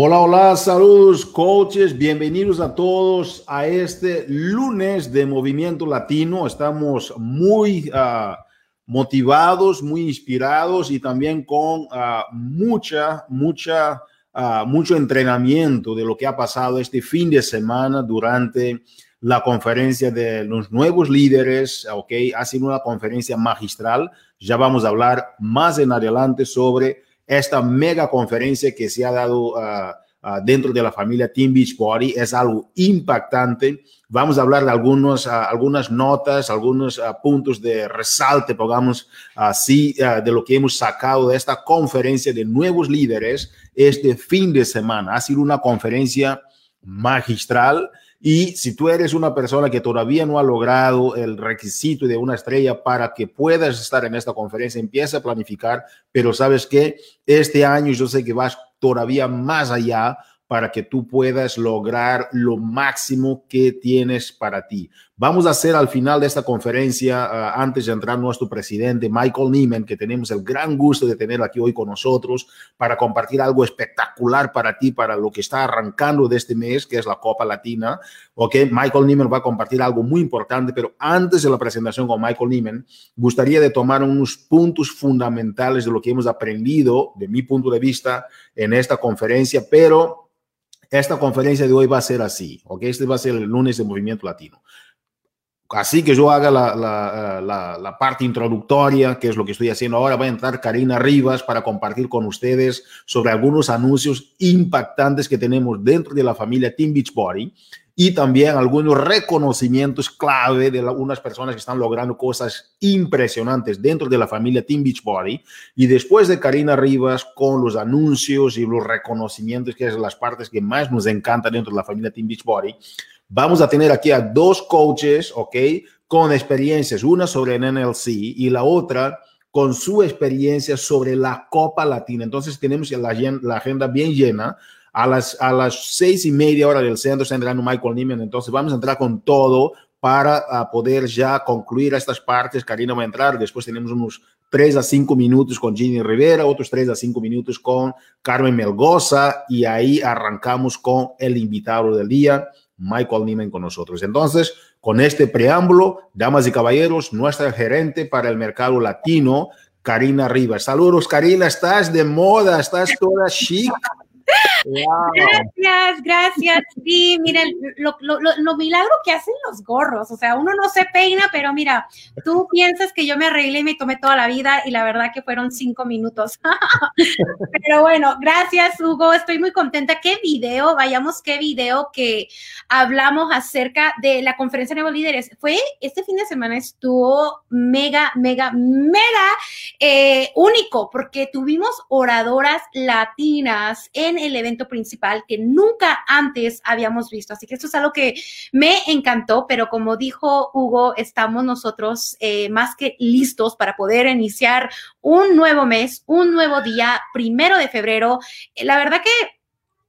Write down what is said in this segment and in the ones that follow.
Hola, hola, saludos coaches, bienvenidos a todos a este lunes de Movimiento Latino. Estamos muy ah, motivados, muy inspirados y también con ah, mucha, mucha, ah, mucho entrenamiento de lo que ha pasado este fin de semana durante la conferencia de los nuevos líderes, ok, ha sido una conferencia magistral. Ya vamos a hablar más en adelante sobre esta mega conferencia que se ha dado ah, ah, dentro de la familia Team Beachbody es algo impactante. Vamos a hablar de algunos, ah, algunas notas, algunos puntos de resalte, pongamos así, de lo que hemos sacado de esta conferencia de nuevos líderes este fin de semana. Ha sido una conferencia magistral y si tú eres una persona que todavía no ha logrado el requisito de una estrella para que puedas estar en esta conferencia, empieza a planificar, pero sabes que este año yo sé que vas todavía más allá para que tú puedas lograr lo máximo que tienes para ti. Vamos a hacer al final de esta conferencia, ah, antes de entrar nuestro presidente Michael Neiman, que tenemos el gran gusto de tener aquí hoy con nosotros para compartir algo espectacular para ti, para lo que está arrancando de este mes, que es la Copa Latina. Ok, Michael Neiman va a compartir algo muy importante, pero antes de la presentación con Michael Neiman, gustaría de tomar unos puntos fundamentales de lo que hemos aprendido, de mi punto de vista, en esta conferencia, pero esta conferencia de hoy va a ser así, ¿ok? Este va a ser el lunes de Movimiento Latino. Así que yo haga la, la, la, parte introductoria, que es lo que estoy haciendo ahora, va a entrar Karina Rivas para compartir con ustedes sobre algunos anuncios impactantes que tenemos dentro de la familia Team Beachbody y también algunos reconocimientos clave de algunas personas que están logrando cosas impresionantes dentro de la familia Team Beachbody. Y después de Karina Rivas con los anuncios y los reconocimientos, que es las partes que más nos encantan dentro de la familia Team Beachbody, vamos a tener aquí a dos coaches, ¿ok? Con experiencias, una sobre el NLC y la otra con su experiencia sobre la Copa Latina. Entonces tenemos la, la agenda bien llena a las, a las seis y media hora del centro está entrando Michael Niemann, entonces vamos a entrar con todo para poder ya concluir estas partes. Karina va a entrar, después tenemos unos tres a cinco minutos con Ginny Rivera, otros tres a cinco minutos con Carmen Melgoza y ahí arrancamos con el invitado del día, Michael Niemann con nosotros. Entonces, con este preámbulo, damas y caballeros, nuestra gerente para el mercado latino, Karina Rivas. Saludos, Karina, estás de moda, estás toda chic. Gracias, gracias. Sí, miren, lo, lo, lo, milagro que hacen los gorros. O sea, uno no se peina, pero mira, tú piensas que yo me arreglé y me tomé toda la vida y la verdad que fueron cinco minutos. pero bueno, gracias, Hugo. Estoy muy contenta. Qué video, vayamos, qué video que hablamos acerca de la conferencia de nuevos líderes. Fue este fin de semana estuvo mega, mega, mega eh, único porque tuvimos oradoras latinas en el evento principal que nunca antes habíamos visto. Así que esto es algo que me encantó, pero como dijo Hugo, estamos nosotros eh, más que listos para poder iniciar un nuevo mes, un nuevo día, primero de febrero. La verdad que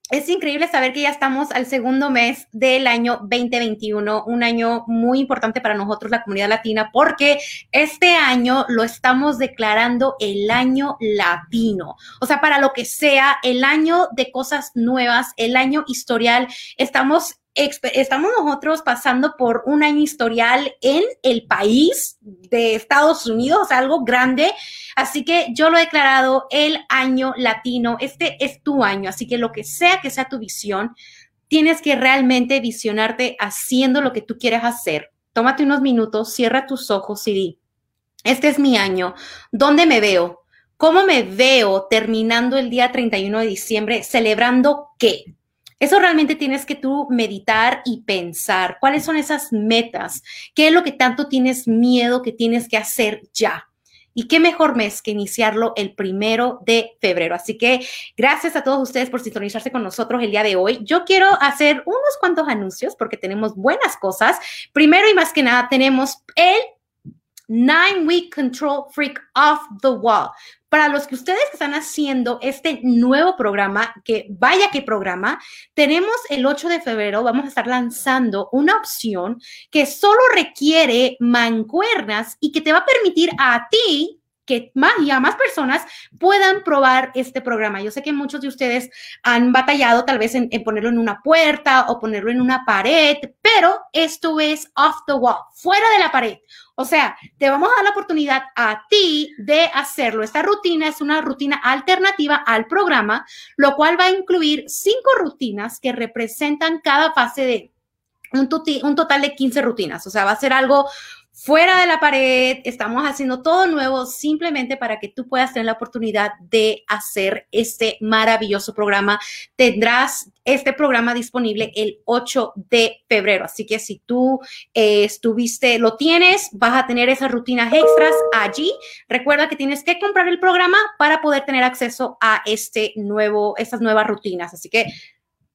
es increíble saber que ya estamos al segundo mes del año 2021, un año muy importante para nosotros, la comunidad latina, porque este año lo estamos declarando el año latino. O sea, para lo que sea, el año de cosas nuevas, el año historial, estamos estamos nosotros pasando por un año historial en el país de Estados Unidos, algo grande. Así que yo lo he declarado el año latino. Este es tu año. Así que lo que sea que sea tu visión, tienes que realmente visionarte haciendo lo que tú quieres hacer. Tómate unos minutos, cierra tus ojos y di, este es mi año. ¿Dónde me veo? ¿Cómo me veo terminando el día 31 de diciembre? ¿Celebrando qué? Eso realmente tienes que tú meditar y pensar. ¿Cuáles son esas metas? ¿Qué es lo que tanto tienes miedo que tienes que hacer ya? Y qué mejor mes que iniciarlo el primero de febrero. Así que gracias a todos ustedes por sintonizarse con nosotros el día de hoy. Yo quiero hacer unos cuantos anuncios porque tenemos buenas cosas. Primero y más que nada tenemos el Nine Week Control Freak Off the Wall para los que ustedes están haciendo este nuevo programa, que vaya que programa, tenemos el 8 de febrero, vamos a estar lanzando una opción que solo requiere mancuernas y que te va a permitir a ti que más y a más personas puedan probar este programa. Yo sé que muchos de ustedes han batallado tal vez en, ponerlo en una puerta o ponerlo en una pared, pero esto es off the wall, fuera de la pared. O sea, te vamos a dar la oportunidad a ti de hacerlo. Esta rutina es una rutina alternativa al programa, lo cual va a incluir cinco rutinas que representan cada fase de un, total de 15 rutinas. O sea, va a ser algo fuera de la pared, estamos haciendo todo nuevo simplemente para que tú puedas tener la oportunidad de hacer este maravilloso programa. Tendrás este programa disponible el 8 de febrero, así que si tú eh, estuviste, lo tienes, vas a tener esas rutinas extras allí. Recuerda que tienes que comprar el programa para poder tener acceso a este nuevo, estas nuevas rutinas, así que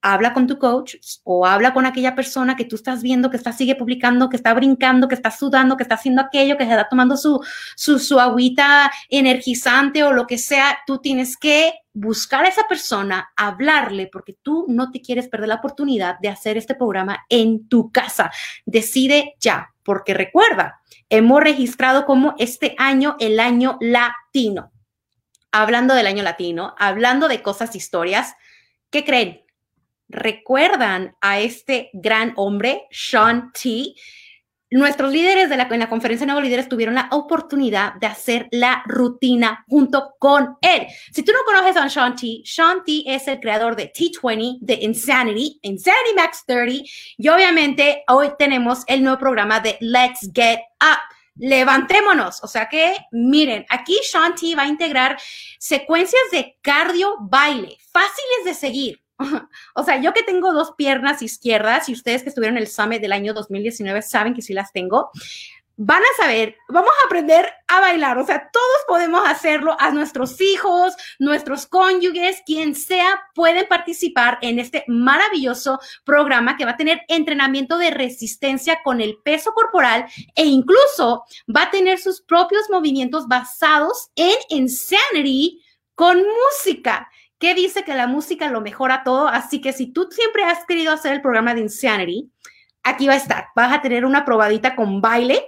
habla con tu coach o habla con aquella persona que tú estás viendo que está sigue publicando, que está brincando, que está sudando, que está haciendo aquello, que se está tomando su, su, su agüita energizante o lo que sea. Tú tienes que buscar a esa persona, hablarle, porque tú no te quieres perder la oportunidad de hacer este programa en tu casa. Decide ya, porque recuerda, hemos registrado como este año el año latino. Hablando del año latino, hablando de cosas, historias, ¿qué creen? Recuerdan a este gran hombre, Sean T. Nuestros líderes de la, en la conferencia de Nuevos Líderes tuvieron la oportunidad de hacer la rutina junto con él. Si tú no conoces a Sean T, Sean T es el creador de T20, de Insanity, Insanity Max 30, y obviamente hoy tenemos el nuevo programa de Let's Get Up levantémonos. O sea que, miren, aquí Sean T va a integrar secuencias de cardio baile, fáciles de seguir. O sea, yo que tengo dos piernas izquierdas y ustedes que estuvieron en el Summit del año 2019 saben que sí las tengo, van a saber, vamos a aprender a bailar. O sea, todos podemos hacerlo, a nuestros hijos, nuestros cónyuges, quien sea, pueden participar en este maravilloso programa que va a tener entrenamiento de resistencia con el peso corporal e incluso va a tener sus propios movimientos basados en Insanity con música que dice que la música lo mejora todo. Así que si tú siempre has querido hacer el programa de Insanity, aquí va a estar. Vas a tener una probadita con baile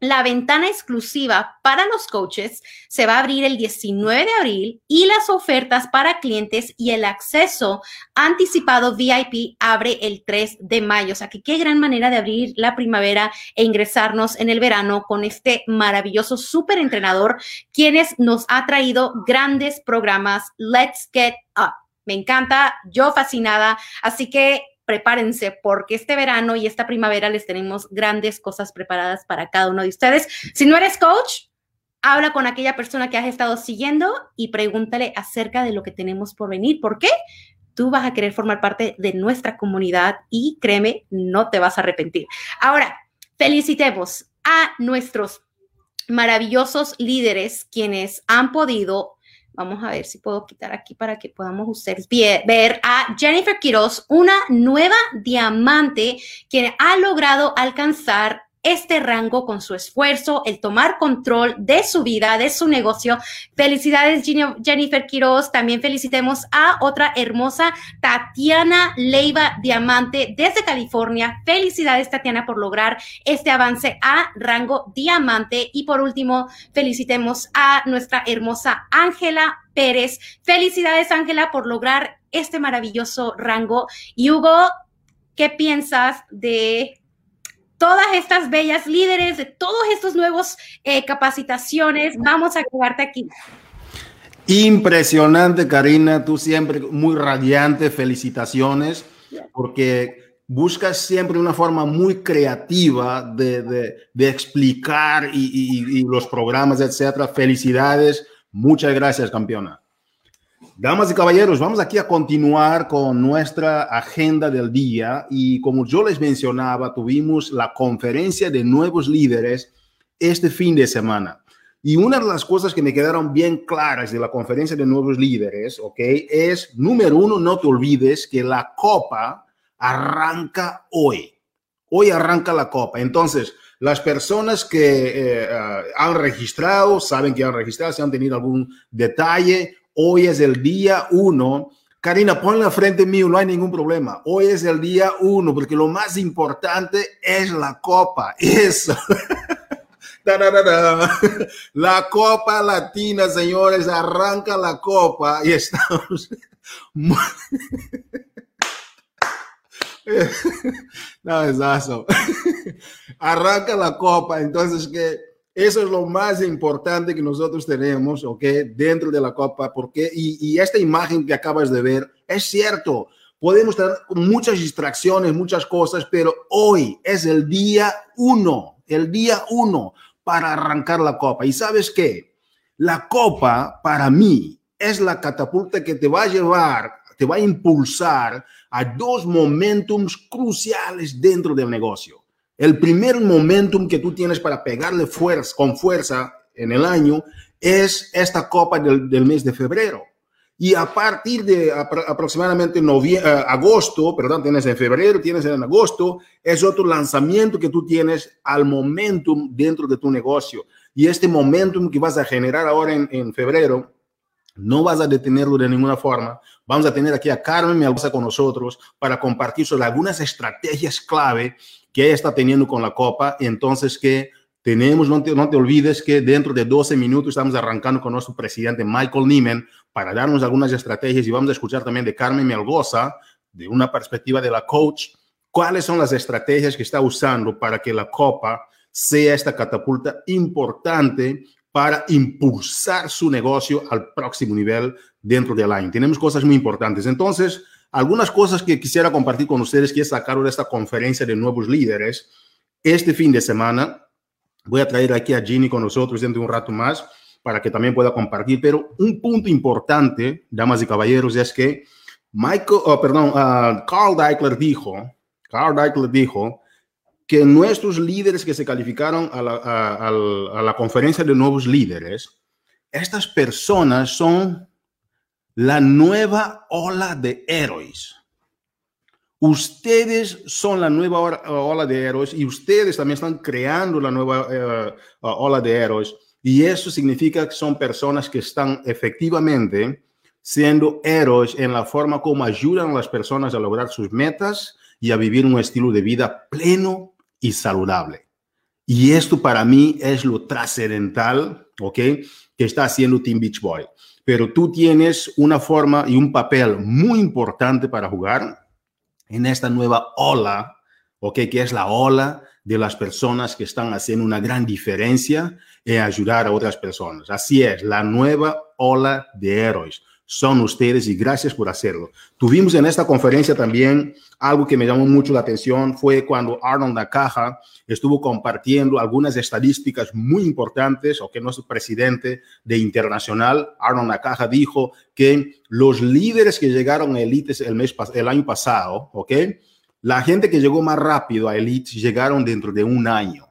la ventana exclusiva para los coaches se va a abrir el 19 de abril y las ofertas para clientes y el acceso anticipado VIP abre el 3 de mayo. O sea que qué gran manera de abrir la primavera e ingresarnos en el verano con este maravilloso súper entrenador, quienes nos ha traído grandes programas. Let's get up. Me encanta, yo fascinada. Así que prepárense porque este verano y esta primavera les tenemos grandes cosas preparadas para cada uno de ustedes. Si no eres coach, habla con aquella persona que has estado siguiendo y pregúntale acerca de lo que tenemos por venir. ¿Por qué? Tú vas a querer formar parte de nuestra comunidad y créeme, no te vas a arrepentir. Ahora, felicitemos a nuestros maravillosos líderes quienes han podido Vamos a ver si puedo quitar aquí para que podamos ustedes ver a Jennifer Quiroz, una nueva diamante que ha logrado alcanzar este rango con su esfuerzo, el tomar control de su vida, de su negocio. Felicidades, Jennifer Quiroz. También felicitemos a otra hermosa Tatiana Leiva Diamante desde California. Felicidades, Tatiana, por lograr este avance a rango diamante. Y por último, felicitemos a nuestra hermosa Ángela Pérez. Felicidades, Ángela, por lograr este maravilloso rango. Y Hugo, ¿qué piensas de todas estas bellas líderes, de todos estos nuevos eh, capacitaciones. Vamos a quedarte aquí. Impresionante, Karina, tú siempre muy radiante, felicitaciones, porque buscas siempre una forma muy creativa de, explicar y, y, los programas, etcétera. Felicidades, muchas gracias, campeona. Damas y caballeros, vamos aquí a continuar con nuestra agenda del día y como yo les mencionaba, tuvimos la conferencia de nuevos líderes este fin de semana. Y una de las cosas que me quedaron bien claras de la conferencia de nuevos líderes, ¿ok? Es, número uno, no te olvides que la copa arranca hoy. Hoy arranca la copa. Entonces, las personas que eh, eh, han registrado, saben que han registrado, si han tenido algún detalle, Hoy es el día uno. Karina, ponla frente mío, no hay ningún problema. Hoy es el día uno, porque lo más importante es la copa. Eso. la copa latina, señores, arranca la copa y estamos. no, es eso. arranca la copa, entonces que eso es lo más importante que nosotros tenemos, ¿ok? Dentro de la Copa, porque, y, esta imagen que acabas de ver, es cierto, podemos tener muchas distracciones, muchas cosas, pero hoy es el día uno, el día uno para arrancar la Copa. ¿Y sabes qué? La Copa, para mí, es la catapulta que te va a llevar, te va a impulsar a dos momentums cruciales dentro del negocio. El primer momentum que tú tienes para pegarle fuerza, con fuerza en el año es esta copa del, mes de febrero. Y a partir de aproximadamente eh, agosto, perdón, tienes en febrero, tienes en agosto, es otro lanzamiento que tú tienes al momentum dentro de tu negocio. Y este momentum que vas a generar ahora en, febrero, no vas a detenerlo de ninguna forma. Vamos a tener aquí a Carmen Melgoza con nosotros para compartir sobre algunas estrategias clave que está teniendo con la Copa. Entonces, que tenemos, no te, olvides que dentro de 12 minutos estamos arrancando con nuestro presidente Michael Neiman para darnos algunas estrategias y vamos a escuchar también de Carmen Melgoza, de una perspectiva de la coach, cuáles son las estrategias que está usando para que la Copa sea esta catapulta importante para impulsar su negocio al próximo nivel dentro del año. Tenemos cosas muy importantes. Entonces, algunas cosas que quisiera compartir con ustedes que sacaron de esta conferencia de nuevos líderes. Este fin de semana voy a traer aquí a Ginny con nosotros dentro de un rato más para que también pueda compartir. Pero un punto importante, damas y caballeros, es que Michael, oh, perdón, uh, Carl Deichler dijo, Carl Deichler dijo que nuestros líderes que se calificaron a la, a la conferencia de nuevos líderes, estas personas son la nueva ola de héroes. Ustedes son la nueva ola de héroes y ustedes también están creando la nueva eh, ola de héroes. Y eso significa que son personas que están efectivamente siendo héroes en la forma como ayudan a las personas a lograr sus metas y a vivir un estilo de vida pleno y saludable. Y esto para mí es lo trascendental, ¿ok? Que está haciendo Team Beach Boy pero tú tienes una forma y un papel muy importante para jugar en esta nueva ola, ¿ok? Que es la ola de las personas que están haciendo una gran diferencia en ayudar a otras personas. Así es, la nueva ola de héroes son ustedes y gracias por hacerlo. Tuvimos en esta conferencia también algo que me llamó mucho la atención, fue cuando Arnold Nakaja estuvo compartiendo algunas estadísticas muy importantes, o que nuestro presidente de Internacional, Arnold Nakaja, dijo que los líderes que llegaron a Elites el, mes, el año pasado, ¿ok? La gente que llegó más rápido a Elites llegaron dentro de un año.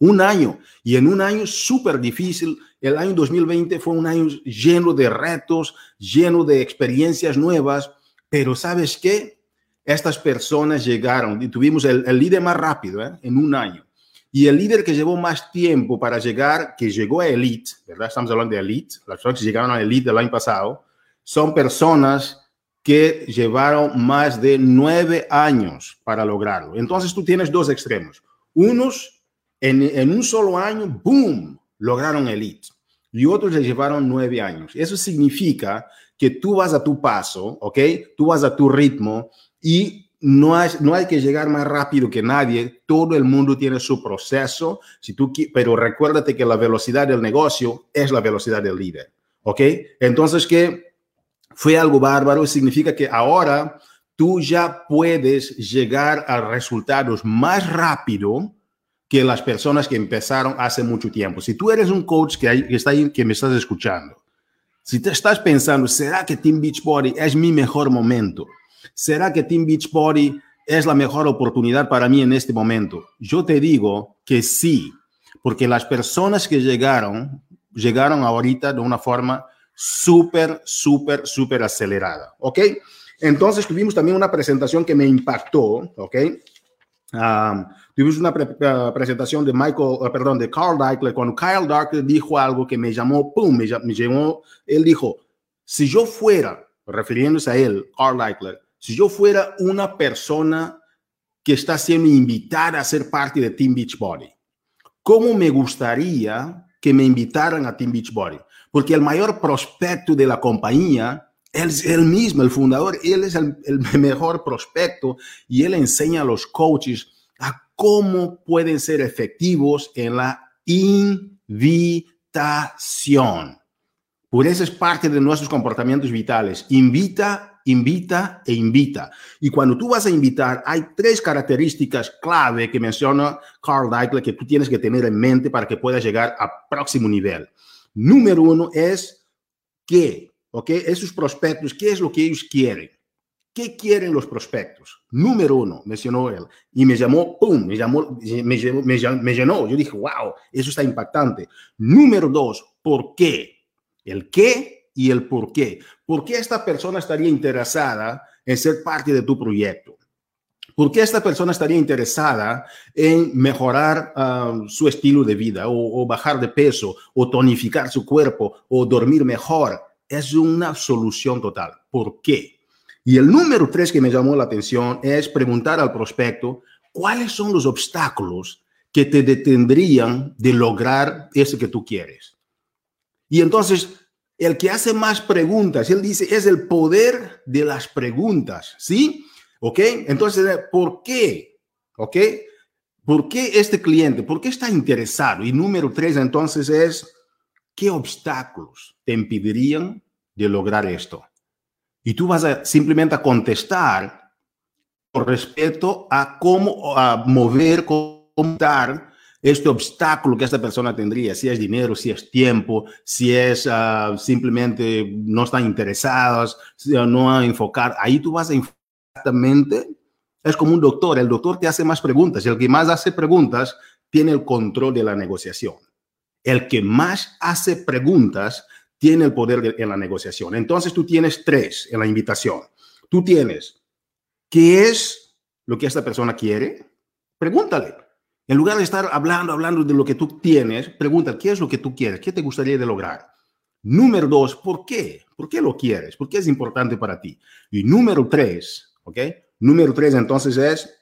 Un año. Y en un año súper difícil el año 2020 fue un año lleno de retos, lleno de experiencias nuevas, pero ¿sabes qué? Estas personas llegaron y tuvimos el, líder más rápido ¿eh? en un año. Y el líder que llevó más tiempo para llegar, que llegó a Elite, ¿verdad? Estamos hablando de Elite, las personas que llegaron a Elite del año pasado, son personas que llevaron más de nueve años para lograrlo. Entonces tú tienes dos extremos. Unos en, en un solo año, boom, lograron Elite. Y otros le llevaron nueve años. Eso significa que tú vas a tu paso, ¿ok? Tú vas a tu ritmo y no hay, no hay que llegar más rápido que nadie, todo el mundo tiene su proceso, si tú, pero recuérdate que la velocidad del negocio es la velocidad del líder, ¿ok? Entonces que fue algo bárbaro, significa que ahora tú ya puedes llegar a resultados más rápido que las personas que empezaron hace mucho tiempo. Si tú eres un coach que, está ahí, que me estás escuchando, si te estás pensando, ¿será que Team Beachbody es mi mejor momento? ¿Será que Team Beachbody es la mejor oportunidad para mí en este momento? Yo te digo que sí, porque las personas que llegaron, llegaron ahorita de una forma súper, súper, súper acelerada, ¿ok? Entonces tuvimos también una presentación que me impactó, ¿ok? Tuvimos una presentación de Michael, uh, perdón, de Carl Deichler, cuando Kyle Deichler dijo algo que me llamó, pum, me, llamó, él dijo, si yo fuera, refiriéndose a él, Carl Deichler, si yo fuera una persona que está siendo invitada a ser parte de Team Beachbody, ¿cómo me gustaría que me invitaran a Team Beachbody? Porque el mayor prospecto de la compañía es él mismo, el fundador, él es el, el mejor prospecto y él enseña a los coaches cómo pueden ser efectivos en la invitación. Por eso es parte de nuestros comportamientos vitales. Invita invita e invita. Y cuando tú vas a invitar, hay tres características clave que menciona Carl Deichler que tú tienes que tener en mente para que puedas llegar al próximo nivel. Número uno es qué, ¿ok? Esos prospectos, ¿qué es lo que ellos quieren? ¿Qué quieren los prospectos? Número uno, mencionó él, y me llamó, ¡pum! Me llamó, me, llenó, me. Yo dije, wow, eso está impactante. Número dos, ¿por qué? El qué y el por qué. ¿Por qué esta persona estaría interesada en ser parte de tu proyecto? ¿Por qué esta persona estaría interesada en mejorar um, su estilo de vida o, bajar de peso o tonificar su cuerpo o dormir mejor? Es una solución total. ¿Por qué? Y el número tres que me llamó la atención es preguntar al prospecto cuáles son los obstáculos que te detendrían de lograr eso que tú quieres. Y entonces el que hace más preguntas, él dice, es el poder de las preguntas, ¿sí? ¿Ok? Entonces, ¿por qué? ¿Ok? ¿Por qué este cliente? ¿Por qué está interesado? Y número tres, entonces, es, ¿qué obstáculos te impedirían de lograr esto? Y tú vas a simplemente a contestar con respecto a cómo a mover, dar este obstáculo que esta persona tendría, si es dinero, si es tiempo, si es ah, simplemente no están interesados, si no a enfocar, ahí tú vas a exactamente, es como un doctor, el doctor te hace más preguntas el que más hace preguntas tiene el control de la negociación. El que más hace preguntas tiene el poder en la negociación. Entonces tú tienes tres en la invitación. Tú tienes, ¿qué es lo que esta persona quiere? Pregúntale. En lugar de estar hablando, hablando de lo que tú tienes, pregunta, ¿qué es lo que tú quieres? ¿Qué te gustaría de lograr? Número dos, ¿por qué? ¿Por qué lo quieres? ¿Por qué es importante para ti? Y número tres, ¿ok? Número tres entonces es,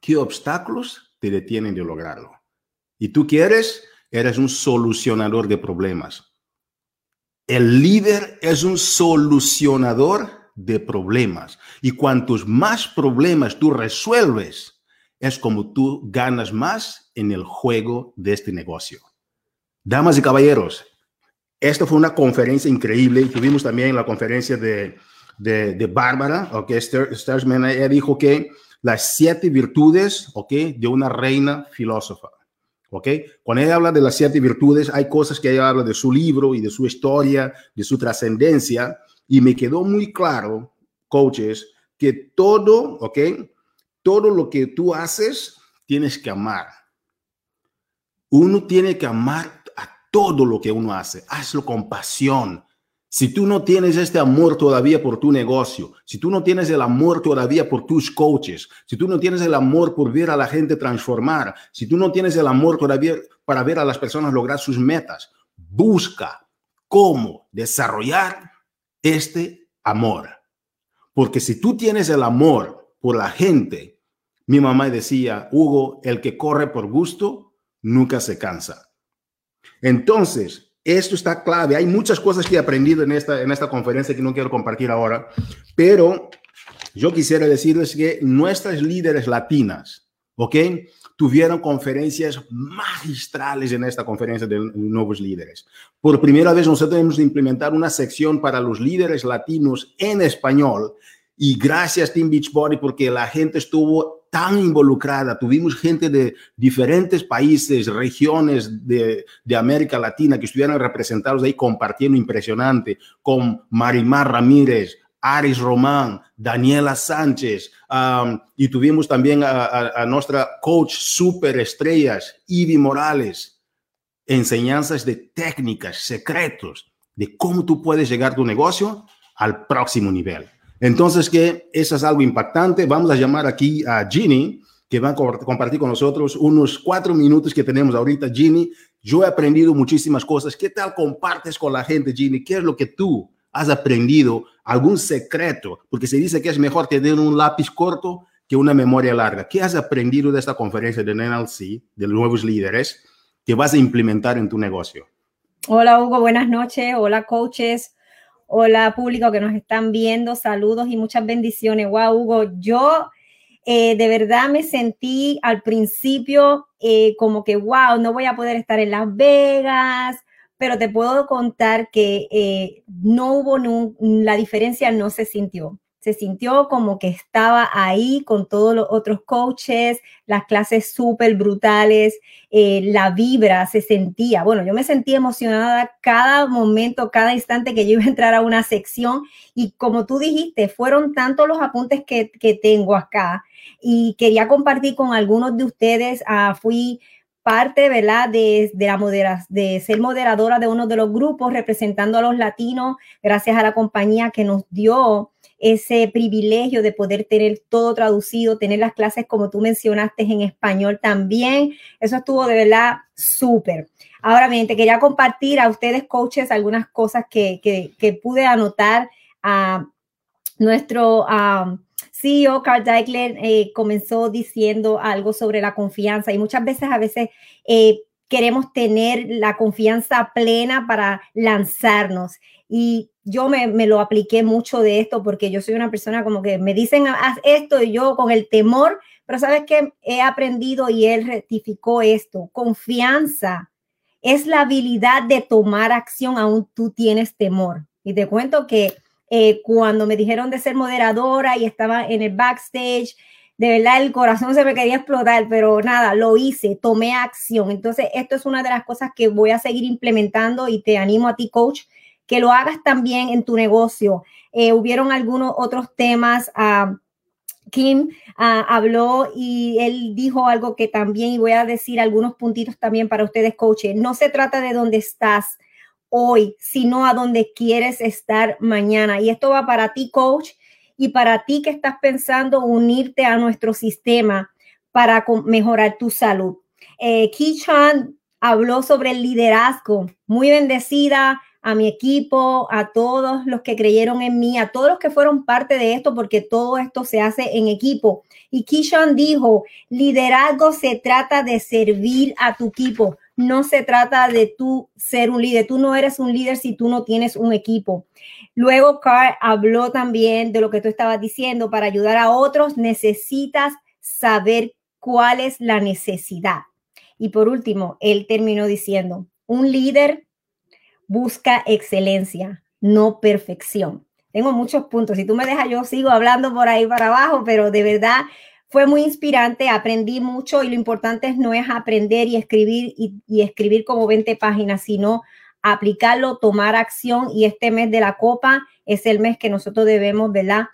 ¿qué obstáculos te detienen de lograrlo? Y tú quieres, eres un solucionador de problemas. El líder es un solucionador de problemas. Y cuantos más problemas tú resuelves, es como tú ganas más en el juego de este negocio. Damas y caballeros, esta fue una conferencia increíble. Tuvimos también la conferencia de, de, Bárbara, ok, Stersman, ella dijo que las siete virtudes, ok, de una reina filósofa. ¿Ok? Cuando ella habla de las siete virtudes, hay cosas que ella habla de su libro y de su historia, de su trascendencia, y me quedó muy claro, coaches, que todo, ¿ok? todo lo que tú haces, tienes que amar. Uno tiene que amar a todo lo que uno hace. Hazlo con pasión. Si tú no tienes este amor todavía por tu negocio, si tú no tienes el amor todavía por tus coaches, si tú no tienes el amor por ver a la gente transformar, si tú no tienes el amor todavía para ver a las personas lograr sus metas, busca cómo desarrollar este amor. Porque si tú tienes el amor por la gente, mi mamá decía, Hugo, el que corre por gusto nunca se cansa. Entonces, esto está clave. Hay muchas cosas que he aprendido en esta, en esta conferencia que no quiero compartir ahora, pero yo quisiera decirles que nuestras líderes latinas, ¿ok? Tuvieron conferencias magistrales en esta conferencia de nuevos líderes. Por primera vez nosotros tenemos que implementar una sección para los líderes latinos en español y gracias Team Beachbody porque la gente estuvo tan involucrada. Tuvimos gente de diferentes países, regiones de, de América Latina que estuvieron representados ahí compartiendo impresionante con Marimar Ramírez, Aris Román, Daniela Sánchez, y tuvimos también a, a, a nuestra coach super estrellas, Ivy Morales, enseñanzas de técnicas, secretos de cómo tú puedes llegar tu negocio al próximo nivel. Entonces, que eso es algo impactante. Vamos a llamar aquí a Ginny, que va a compartir con nosotros unos cuatro minutos que tenemos ahorita. Ginny, yo he aprendido muchísimas cosas. ¿Qué tal compartes con la gente, Ginny? ¿Qué es lo que tú has aprendido? ¿Algún secreto? Porque se dice que es mejor tener un lápiz corto que una memoria larga. ¿Qué has aprendido de esta conferencia de NLC, de nuevos líderes, que vas a implementar en tu negocio? Hola, Hugo. Buenas noches. Hola, coaches. Hola público que nos están viendo, saludos y muchas bendiciones. Wow, Hugo, yo eh, de verdad me sentí al principio eh, como que, wow, no voy a poder estar en Las Vegas, pero te puedo contar que eh, no hubo, la diferencia no se sintió se sintió como que estaba ahí con todos los otros coaches, las clases súper brutales, eh, la vibra se sentía. Bueno, yo me sentí emocionada cada momento, cada instante que yo iba a entrar a una sección y como tú dijiste, fueron tantos los apuntes que, que tengo acá y quería compartir con algunos de ustedes. Uh, fui parte, ¿verdad? De, de, la de ser moderadora de uno de los grupos representando a los latinos, gracias a la compañía que nos dio ese privilegio de poder tener todo traducido, tener las clases como tú mencionaste en español también. Eso estuvo de verdad súper. Ahora bien, te quería compartir a ustedes, coaches, algunas cosas que, que, pude anotar a nuestro CEO, Carl Deichler, eh, comenzó diciendo algo sobre la confianza y muchas veces, a veces, eh, queremos tener la confianza plena para lanzarnos. Y yo me, lo apliqué mucho de esto porque yo soy una persona como que me dicen haz esto y yo con el temor, pero sabes que he aprendido y él rectificó esto. Confianza es la habilidad de tomar acción aún tú tienes temor. Y te cuento que eh, cuando me dijeron de ser moderadora y estaba en el backstage, de verdad el corazón se me quería explotar, pero nada, lo hice, tomé acción. Entonces, esto es una de las cosas que voy a seguir implementando y te animo a ti, coach, que lo hagas también en tu negocio. Eh, hubieron algunos otros temas. Uh, Kim uh, habló y él dijo algo que también, y voy a decir algunos puntitos también para ustedes, coaches. No se trata de dónde estás hoy, sino a dónde quieres estar mañana. Y esto va para ti, coach, y para ti que estás pensando unirte a nuestro sistema para mejorar tu salud. Eh, Chan habló sobre el liderazgo. Muy bendecida, a mi equipo, a todos los que creyeron en mí, a todos los que fueron parte de esto, porque todo esto se hace en equipo. Y Kishon dijo, liderazgo se trata de servir a tu equipo, no se trata de tú ser un líder. Tú no eres un líder si tú no tienes un equipo. Luego Carl habló también de lo que tú estabas diciendo, para ayudar a otros necesitas saber cuál es la necesidad. Y por último, él terminó diciendo, un líder busca excelencia, no perfección. Tengo muchos puntos. Si tú me dejas, yo sigo hablando por ahí para abajo, pero de verdad fue muy inspirante, aprendí mucho y lo importante no es aprender y escribir y, escribir como 20 páginas, sino aplicarlo, tomar acción y este mes de la copa es el mes que nosotros debemos, ¿verdad?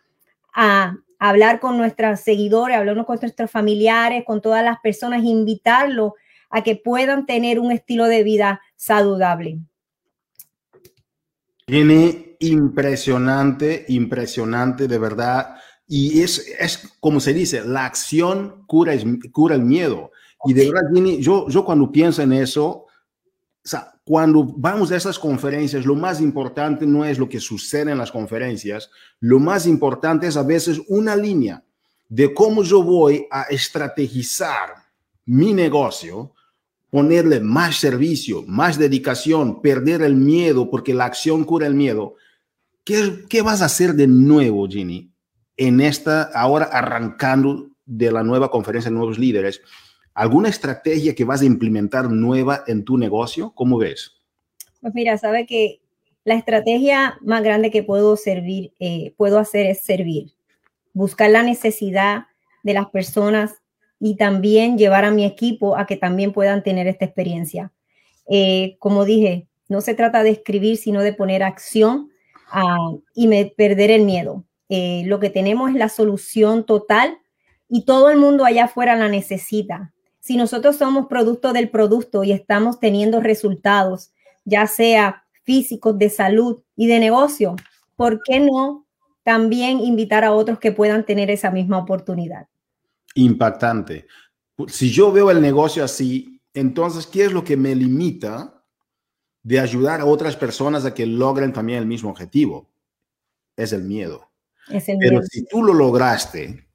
A hablar con nuestros seguidores, hablar con nuestros familiares, con todas las personas, invitarlos a que puedan tener un estilo de vida saludable. Tiene impresionante, impresionante, de verdad. Y es, es como se dice, la acción cura, cura el miedo. Y de verdad, Jenny, yo, yo cuando pienso en eso, o sea, cuando vamos a esas conferencias, lo más importante no es lo que sucede en las conferencias, lo más importante es a veces una línea de cómo yo voy a estrategizar mi negocio, ponerle más servicio, más dedicación, perder el miedo, porque la acción cura el miedo. ¿Qué, qué vas a hacer de nuevo, Ginny, en esta, ahora arrancando de la nueva conferencia de nuevos líderes? ¿Alguna estrategia que vas a implementar nueva en tu negocio? ¿Cómo ves? Pues mira, sabe que la estrategia más grande que puedo servir, eh, puedo hacer es servir, buscar la necesidad de las personas y también llevar a mi equipo a que también puedan tener esta experiencia. Eh, como dije, no se trata de escribir, sino de poner acción ah, y me, perder el miedo. Eh, lo que tenemos es la solución total y todo el mundo allá afuera la necesita si nosotros somos producto del producto y estamos teniendo resultados, ya sea físicos, de salud y de negocio, ¿por qué no también invitar a otros que puedan tener esa misma oportunidad? Impactante. Si yo veo el negocio así, entonces, ¿qué es lo que me limita de ayudar a otras personas a que logren también el mismo objetivo? Es el miedo. Es el Pero si tú lo lograste,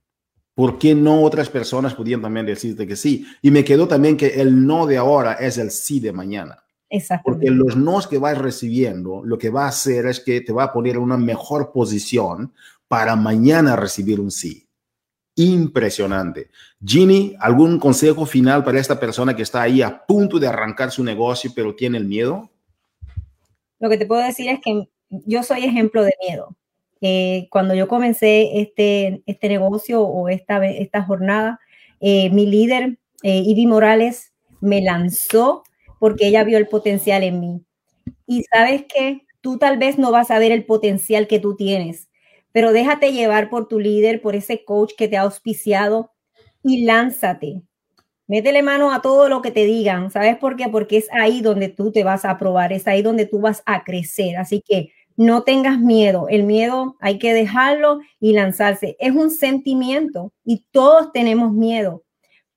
¿por qué no otras personas podían también decirte que sí? Y me quedó también que el no de ahora es el sí de mañana. Exacto. Porque los no que vas recibiendo, lo que va a hacer es que te va a poner en una mejor posición para mañana recibir un sí. Impresionante. Ginny, ¿algún consejo final para esta persona que está ahí a punto de arrancar su negocio, pero tiene el miedo? Lo que te puedo decir es que yo soy ejemplo de miedo. Eh, cuando yo comencé este, este negocio o esta, esta jornada, eh, mi líder, eh, Ivy Morales, me lanzó porque ella vio el potencial en mí. Y sabes que tú tal vez no vas a ver el potencial que tú tienes, pero déjate llevar por tu líder, por ese coach que te ha auspiciado y lánzate. Métele mano a todo lo que te digan. ¿Sabes por qué? Porque es ahí donde tú te vas a probar, es ahí donde tú vas a crecer. Así que no tengas miedo. El miedo hay que dejarlo y lanzarse. Es un sentimiento y todos tenemos miedo,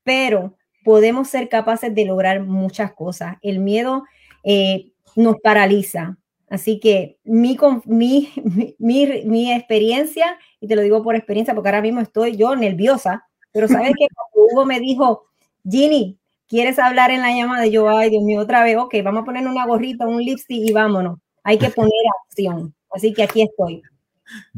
pero podemos ser capaces de lograr muchas cosas. El miedo eh, nos paraliza. Así que mi, mi, mi, mi, experiencia, y te lo digo por experiencia porque ahora mismo estoy yo nerviosa, pero sabes que Hugo me dijo, Ginny, ¿quieres hablar en la llamada? de yo, ay, Dios mío, otra vez, ok, vamos a poner una gorrita, un lipstick y vámonos hay que poner acción. Así que aquí estoy.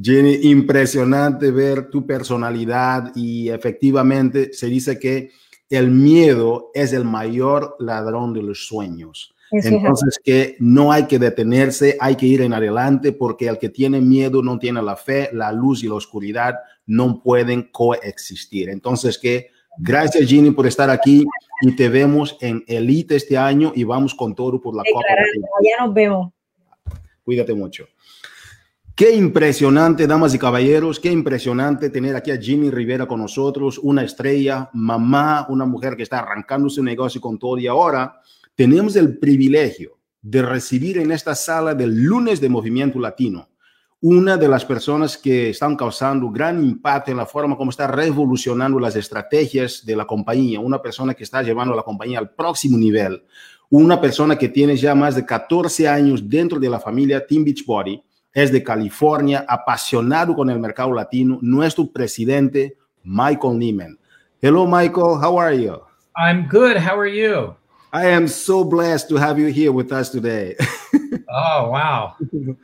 Jenny, impresionante ver tu personalidad y efectivamente se dice que el miedo es el mayor ladrón de los sueños. Entonces que no hay que detenerse, hay que ir en adelante porque el que tiene miedo no tiene la fe, la luz y la oscuridad no pueden coexistir. Entonces que gracias Ginny por estar aquí y te vemos en Elite este año y vamos con todo por la Copa. Ya nos vemos. Cuídate mucho. Qué impresionante, damas y caballeros, qué impresionante tener aquí a Jimmy Rivera con nosotros, una estrella, mamá, una mujer que está arrancando su negocio con todo y ahora tenemos el privilegio de recibir en esta sala del lunes de Movimiento Latino una de las personas que están causando gran impacto en la forma como está revolucionando las estrategias de la compañía, una persona que está llevando a la compañía al próximo nivel, una persona que tiene ya más de 14 años dentro de la familia Team Beachbody, es de California, apasionado con el mercado latino, nuestro presidente, Michael Neiman. Hello, Michael. How are you? I'm good. How are you? I am so blessed to have you here with us today. Oh, wow.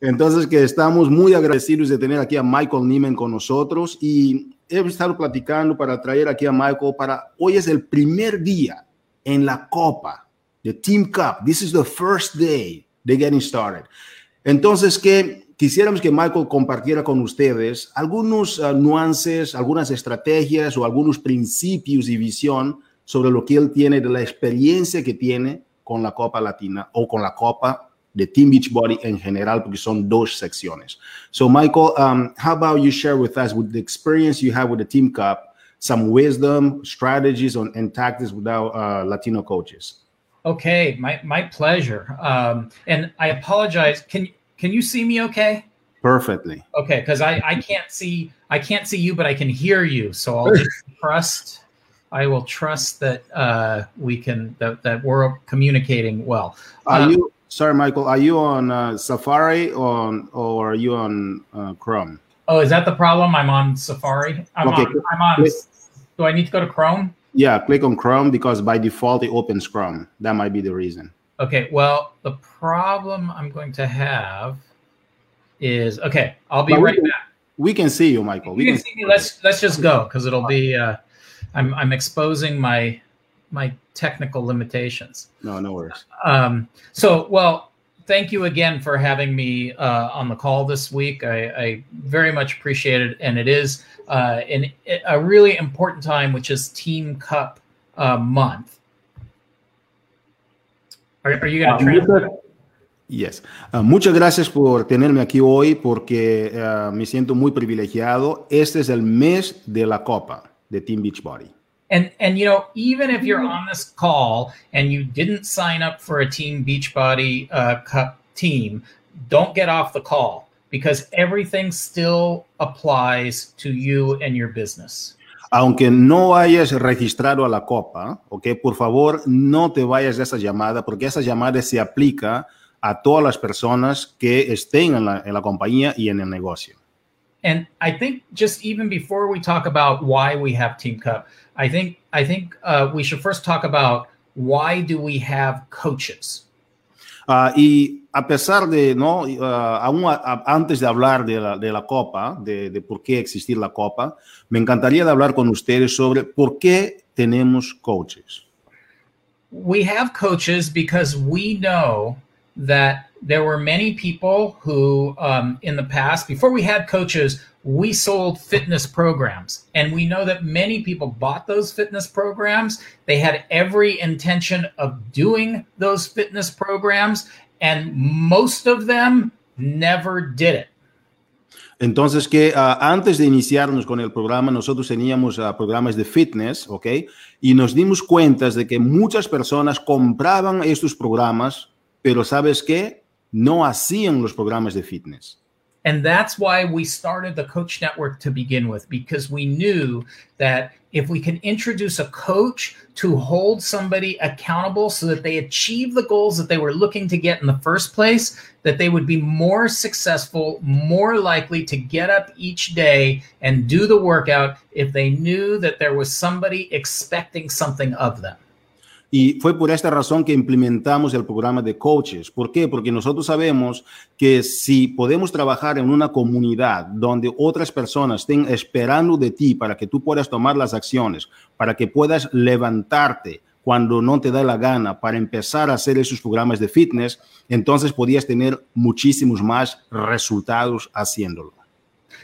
Entonces, que estamos muy agradecidos de tener aquí a Michael Neiman con nosotros y hemos estado platicando para traer aquí a Michael para hoy es el primer día en la Copa, the Team Cup. This is the first day de getting started. Entonces, que quisiéramos que Michael compartiera con ustedes algunos uh, nuances, algunas estrategias o algunos principios y visión sobre lo que él tiene de la experiencia que tiene con la Copa Latina o con la Copa de Team Beachbody en general, porque son dos secciones. So, Michael, um, how about you share with us with the experience you have with the Team Cup some wisdom, strategies, on, and tactics with our uh, Latino coaches? Okay, my my pleasure. Um, and I apologize. Can can you see me? Okay. Perfectly. Okay, because I I can't see I can't see you, but I can hear you. So I'll just trust. I will trust that uh, we can that that we're communicating well. Are Um, you sorry, Michael? Are you on uh, Safari on or are you on uh, Chrome? Oh, is that the problem? I'm on Safari. I'm Okay. on. I'm on. Do I need to go to Chrome? Yeah, click on Chrome because by default it opens Chrome. That might be the reason. Okay. Well, the problem I'm going to have is okay. I'll be But we right can- back. We can see you, Michael. We You can see me. Let's let's just go because it'll be. Uh, I'm I'm exposing my my technical limitations. No, no worries. Um, so, well, thank you again for having me uh, on the call this week. I, I very much appreciate it, and it is uh, in a really important time, which is Team Cup uh, month. Are, are you going to translate? Yes. Ah, muchas gracias por tenerme aquí hoy porque ah, me siento muy privilegiado. Este es el mes de la Copa de Team Beachbody. And and you know, even if you're on this call and you didn't sign up for a Team Beachbody uh, Cup team, don't get off the call because everything still applies to you and your business. Aunque no hayas registrado a la Copa, ¿ok? Por favor, no te vayas de esa llamada porque esa llamada se aplica a todas las personas que estén en la, en la compañía y en el negocio. And I think just even before we talk about why we have Team Cup, I think I think uh, we should first talk about why do we have coaches. Ah, y a pesar de, ¿no? Ah, aún a- a- antes de hablar de la, de la Copa, de, de por qué existir la Copa, me encantaría de hablar con ustedes sobre por qué tenemos coaches. we have coaches because we know that there were many people who um, in the past before we had coaches we sold fitness programs and we know that many people bought those fitness programs they had every intention of doing those fitness programs and most of them never did it Entonces, que ah, antes de iniciarnos con el programa, nosotros teníamos ah, programas de fitness, ¿ok? Y nos dimos cuenta de que muchas personas compraban estos programas, pero ¿sabes qué? No hacían los programas de fitness. And that's why we started the Coach Network to begin with, because we knew that if we can introduce a coach to hold somebody accountable so that they achieve the goals that they were looking to get in the first place, that they would be more successful, more likely to get up each day and do the workout if they knew that there was somebody expecting something of them. Y fue por esta razón que implementamos el programa de coaches. ¿Por qué? Porque nosotros sabemos que si podemos trabajar en una comunidad donde otras personas estén esperando de ti para que tú puedas tomar las acciones, para que puedas levantarte cuando no te da la gana para empezar a hacer esos programas de fitness, entonces podías tener muchísimos más resultados haciéndolo.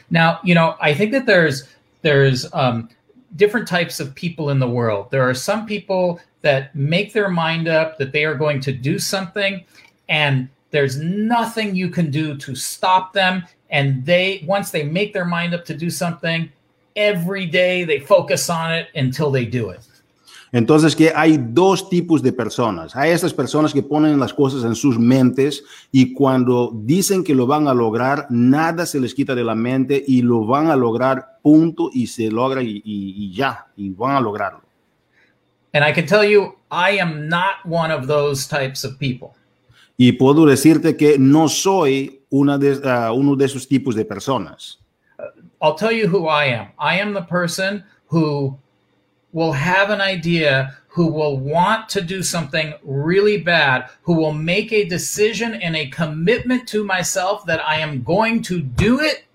Now, you know, I think that there's there's um, different types of people in the world. There are some people that make their mind up that they are going to do something, and there's nothing you can do to stop them. And they once they make their mind up to do something, every day they focus on it until they do it. Entonces, que hay dos tipos de personas. Hay estas personas que ponen las cosas en sus mentes y cuando dicen que lo van a lograr, nada se les quita de la mente y lo van a lograr, punto, y se logra y, y- y ya, y van a lograrlo. And I can tell you, I am not one of those types of people. Y puedo decirte que no soy una de, ah, uno de esos tipos de personas. I'll tell you who I am. I am the person who will have an idea, who will want to do something really bad, who will make a decision and a commitment to myself that I am going to do it.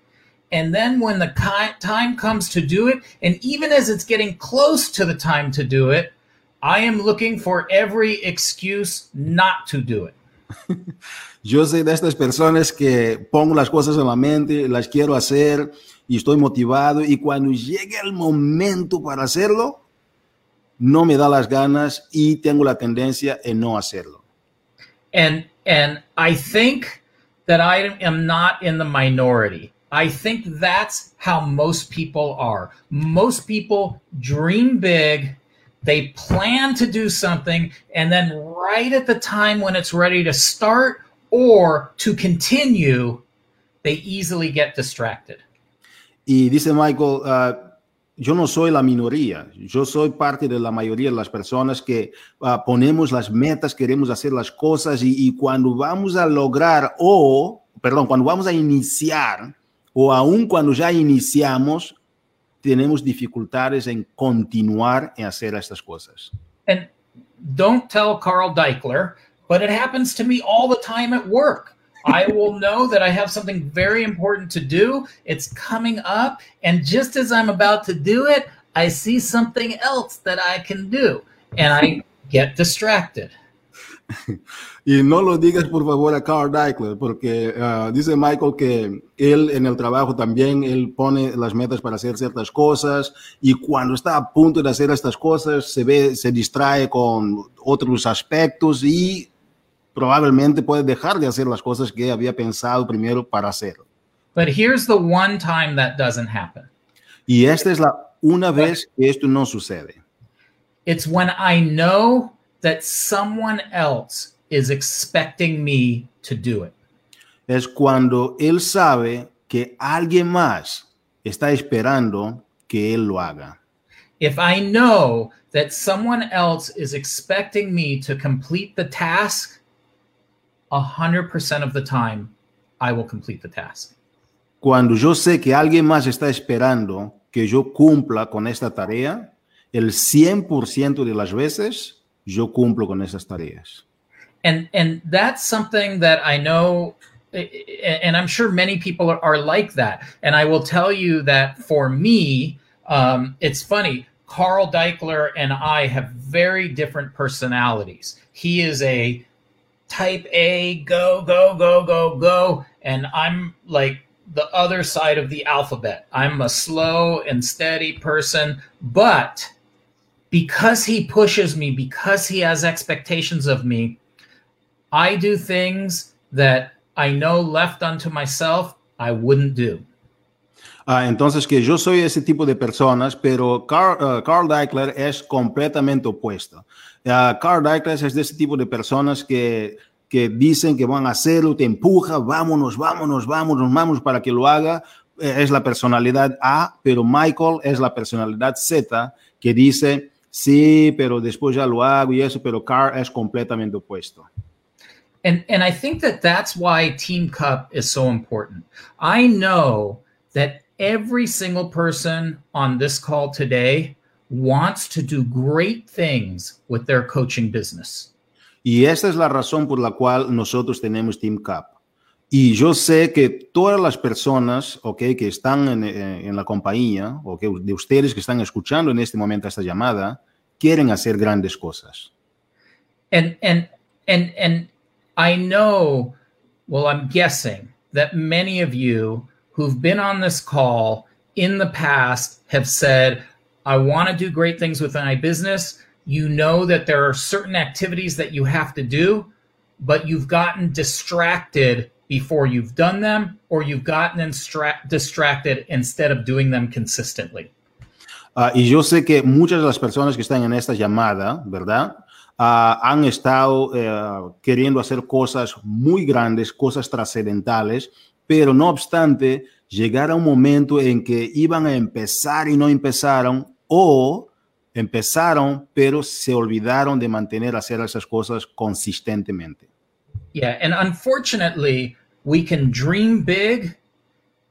And then when the time comes to do it, and even as it's getting close to the time to do it, I am looking for every excuse not to do it. Yo soy de estas personas que pongo las cosas en la mente, las quiero hacer y estoy motivado y cuando llegue el momento para hacerlo, no me da las ganas y tengo la tendencia en no hacerlo. and and I think that I am not in the minority. I think that's how most people are. Most people dream big, they plan to do something, and then right at the time when it's ready to start or to continue, they easily get distracted. Y dice Michael, uh, yo no soy la minoría, yo soy parte de la mayoría de las personas que uh, ponemos las metas, queremos hacer las cosas y, y, cuando vamos a lograr o, perdón, cuando vamos a iniciar o aún cuando ya iniciamos, tenemos dificultades en continuar en hacer estas cosas. And don't tell Carl Deichler, but it happens to me all the time at work. I will know that I have something very important to do. It's coming up. And just as I'm about to do it, I see something else that I can do. And I get distracted. Y no lo digas por favor a Carl Deichler, porque uh, dice Michael que él en el trabajo también, él pone las metas para hacer ciertas cosas y cuando está a punto de hacer estas cosas se ve, se distrae con otros aspectos y probablemente puede dejar de hacer las cosas que había pensado primero para hacer. But here's the one time that doesn't happen. Y esta es la una vez que esto no sucede. It's when I know that someone else is expecting me to do it. Es cuando él sabe que alguien más está esperando que él lo haga. If I know that someone else is expecting me to complete the task, 100% of the time, I will complete the task. Cuando yo sé que alguien más está esperando que yo cumpla con esta tarea, el 100% de las veces yo cumplo con esas tareas. And and that's something that I know and I'm sure many people are, are like that. And I will tell you that for me, um, it's funny. Carl Deichler and I have very different personalities. He is a type A, go, go, go, go, go. And I'm like the other side of the alphabet. I'm a slow and steady person. But because he pushes me, because he has expectations of me, I do things that I know left unto myself I wouldn't do. Ah, entonces que yo soy ese tipo de personas, pero Carl, uh, Carl Deichler es completamente opuesto. Uh, Carl Deichler es de ese tipo de personas que, que dicen que van a hacerlo, te empuja, vámonos, vámonos, vámonos, vamos para que lo haga. Eh, es la personalidad A, pero Michael es la personalidad Z, que dice, sí, pero después ya lo hago y eso, pero Carl es completamente opuesto. And, and I think that that's why Team Cup is so important. I know that every single person on this call today wants to do great things with their coaching business. Y esta es la razón por la cual nosotros tenemos Team Cup. Y yo sé que todas las personas okay, que están en, eh, en la compañía, o okay, de ustedes que están escuchando en este momento esta llamada, quieren hacer grandes cosas. And, and, and, and I know, well, I'm guessing that many of you who've been on this call in the past have said, I want to do great things with my business. You know that there are certain activities that you have to do, but you've gotten distracted before you've done them, or you've gotten distracted instead of doing them consistently. Uh, y yo sé que muchas de las personas que están en esta llamada, ¿verdad? Uh, han estado uh, queriendo hacer cosas muy grandes, cosas trascendentales, pero no obstante, llegar a un momento en que iban a empezar y no empezaron, o empezaron, pero se olvidaron de mantener hacer esas cosas consistentemente. Yeah, and unfortunately, we can dream big,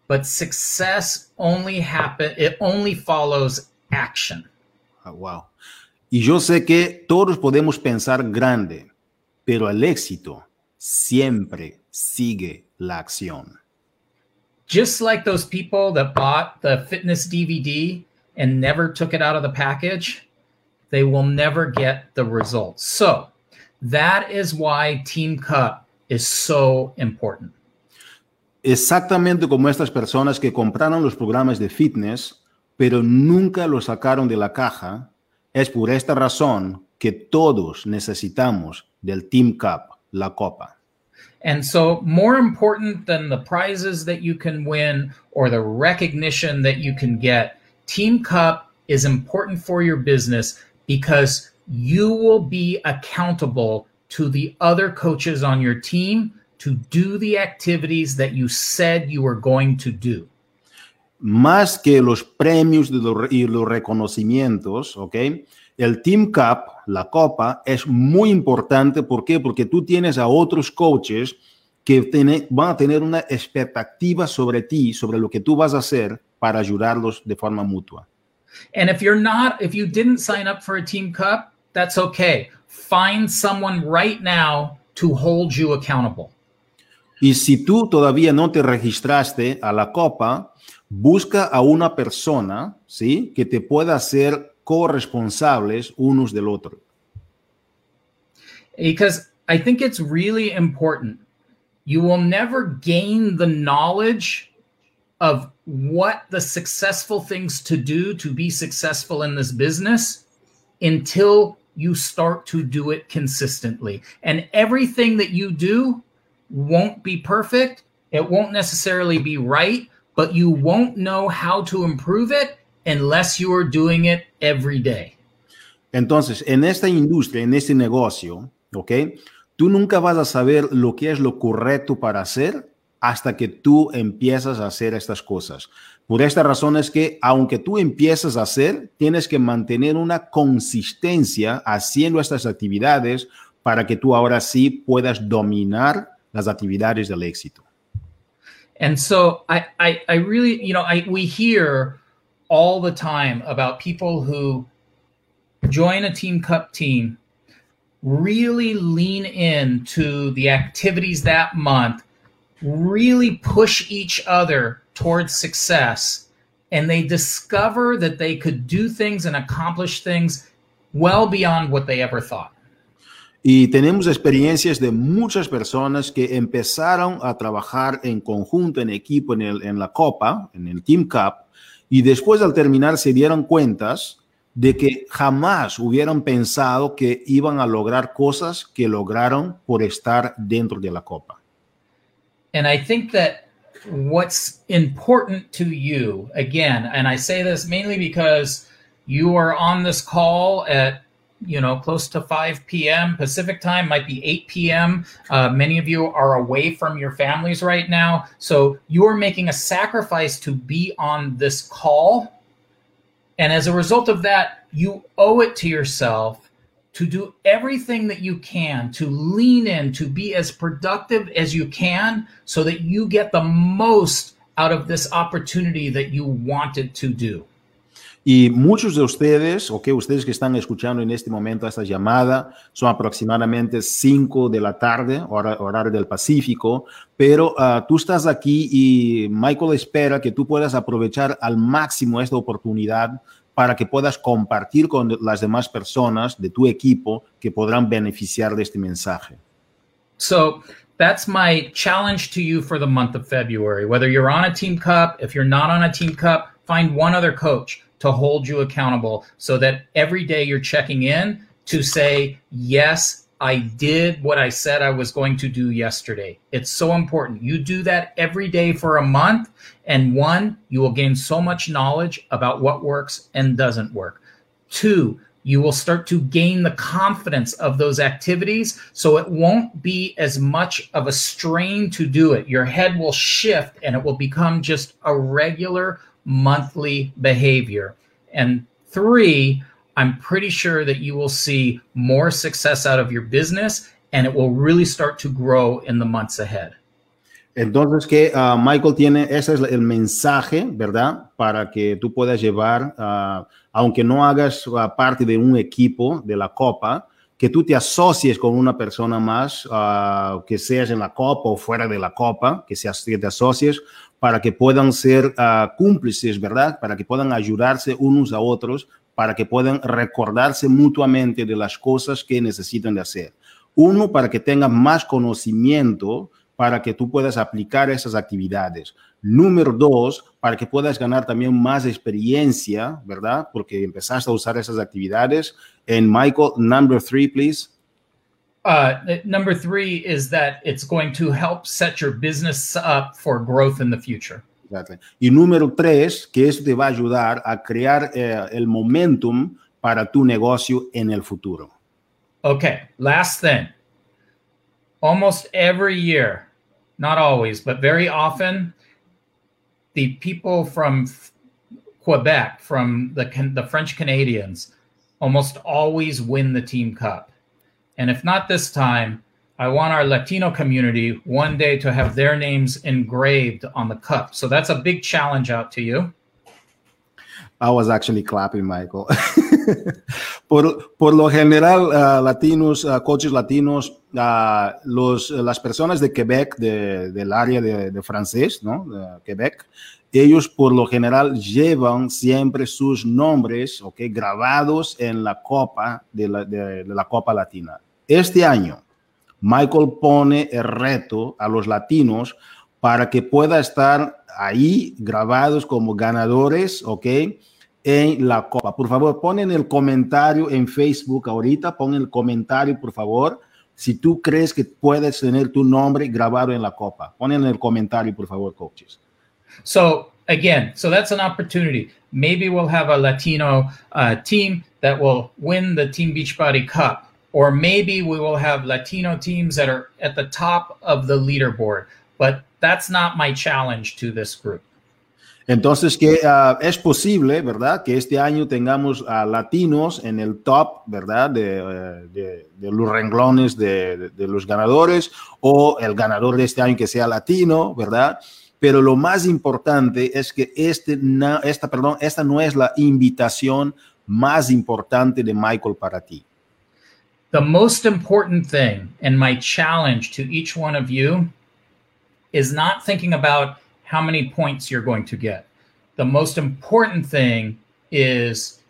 but success only happen it only follows action. Oh, wow. Y yo sé que todos podemos pensar grande, pero el éxito siempre sigue la acción. Just like those people that bought the fitness DVD and never took it out of the package, they will never get the results. So, that is why Team Cup is so important. Exactamente como estas personas que compraron los programas de fitness, pero nunca los sacaron de la caja Es por esta razón que todos necesitamos del Team Cup, la copa. And so, more important than the prizes that you can win or the recognition that you can get, Team Cup is important for your business because you will be accountable to the other coaches on your team to do the activities that you said you were going to do. Más que los premios y los reconocimientos, ¿ok? El Team Cup, la copa, es muy importante. ¿Por qué? Porque tú tienes a otros coaches que tiene, van a tener una expectativa sobre ti, sobre lo que tú vas a hacer para ayudarlos de forma mutua. And if you're not, if you didn't sign up for a Team Cup, that's okay. Find someone right now to hold you accountable. Y si tú todavía no te registraste a la copa, busca a una persona, ¿sí? Que te pueda hacer corresponsables unos del otro. Because I think it's really important. You will never gain the knowledge of what the successful things to do to be successful in this business until you start to do it consistently. And everything that you do won't be perfect. It won't necessarily be right, but you won't know how to improve it unless you are doing it every day. Entonces, en esta industria, en este negocio, ¿ok? Tú nunca vas a saber lo que es lo correcto para hacer hasta que tú empiezas a hacer estas cosas. Por esta razón es que aunque tú empieces a hacer, tienes que mantener una consistencia haciendo estas actividades para que tú ahora sí puedas dominar las actividades del éxito. And so I, I, I really, you know, I, we hear all the time about people who join a team cup team, really lean into the activities that month, really push each other towards success, and they discover that they could do things and accomplish things well beyond what they ever thought. Y tenemos experiencias de muchas personas que empezaron a trabajar en conjunto, en equipo, en, el, en la Copa, en el Team Cup, y después al terminar se dieron cuentas de que jamás hubieran pensado que iban a lograr cosas que lograron por estar dentro de la Copa. And I think that what's important to you, again, and I say this mainly because you are on this call at you know, close to 5 p.m. Pacific time, might be 8 p.m. Uh, many of you are away from your families right now. So you're making a sacrifice to be on this call. And as a result of that, you owe it to yourself to do everything that you can to lean in, to be as productive as you can so that you get the most out of this opportunity that you wanted to do. Y muchos de ustedes, ok, ustedes que están escuchando en este momento esta llamada, son aproximadamente 5 de la tarde, hora, horario del Pacífico, pero uh, tú estás aquí y Michael espera que tú puedas aprovechar al máximo esta oportunidad para que puedas compartir con las demás personas de tu equipo que podrán beneficiar de este mensaje. So, that's my challenge to you for the month of February. Whether you're on a team cup, if you're not on a team cup, find one other coach to hold you accountable so that every day you're checking in to say, yes, I did what I said I was going to do yesterday. It's so important. You do that every day for a month, and one, you will gain so much knowledge about what works and doesn't work. Two, you will start to gain the confidence of those activities so it won't be as much of a strain to do it. Your head will shift and it will become just a regular monthly behavior. And three, I'm pretty sure that you will see more success out of your business and it will really start to grow in the months ahead. Entonces, que uh, Michael tiene, ese es el mensaje, ¿verdad? Para que tú puedas llevar, uh, aunque no hagas uh, parte de un equipo de la Copa, que tú te asocies con una persona más, que seas en la Copa o fuera de la Copa, que, seas, que te asocies, para que puedan ser uh, cómplices, ¿verdad? Para que puedan ayudarse unos a otros, para que puedan recordarse mutuamente de las cosas que necesitan de hacer. Uno, para que tengan más conocimiento, para que tú puedas aplicar esas actividades. Número dos, para que puedas ganar también más experiencia, ¿verdad? Porque empezaste a usar esas actividades. En Michael, number three, please. Uh, number three is that it's going to help set your business up for growth in the future. Exactly. Y número tres, que eso te va a ayudar a crear eh, el momentum para tu negocio en el futuro. Okay, last thing. Almost every year, not always, but very often, the people from Quebec, from the, the French Canadians, almost always win the Team Cup. And if not this time, I want our Latino community one day to have their names engraved on the cup. So that's a big challenge out to you. I was actually clapping, Michael. por, por, lo general, uh, latinos, uh, coaches latinos, uh, los, las personas de Quebec, de, del área de, de francés, ¿no? De Quebec, ellos por lo general llevan siempre sus nombres, ¿ok? Grabados en la copa de la, de la Copa Latina. Este año, Michael pone el reto a los latinos para que pueda estar ahí grabados como ganadores, ¿ok? En la copa. Por favor, pon en el comentario en Facebook ahorita, pon el comentario, por favor, si tú crees que puedes tener tu nombre grabado en la copa. Pon en el comentario, por favor, coaches. So, again, so that's an opportunity. Maybe we'll have a Latino uh, team that will win the Team Beachbody Cup. Or maybe we will have Latino teams that are at the top of the leaderboard. But that's not my challenge to this group. Entonces, que uh, es posible, ¿verdad? Que este año tengamos a latinos en el top, ¿verdad? De, uh, de, de los renglones de, de, los ganadores o el ganador de este año que sea latino, ¿verdad? Pero lo más importante es que este, esta, perdón, esta no es la invitación más importante de Michael para ti. The most important thing, and my challenge to each one of you, is not thinking about how many points you're going to get. The most important thing is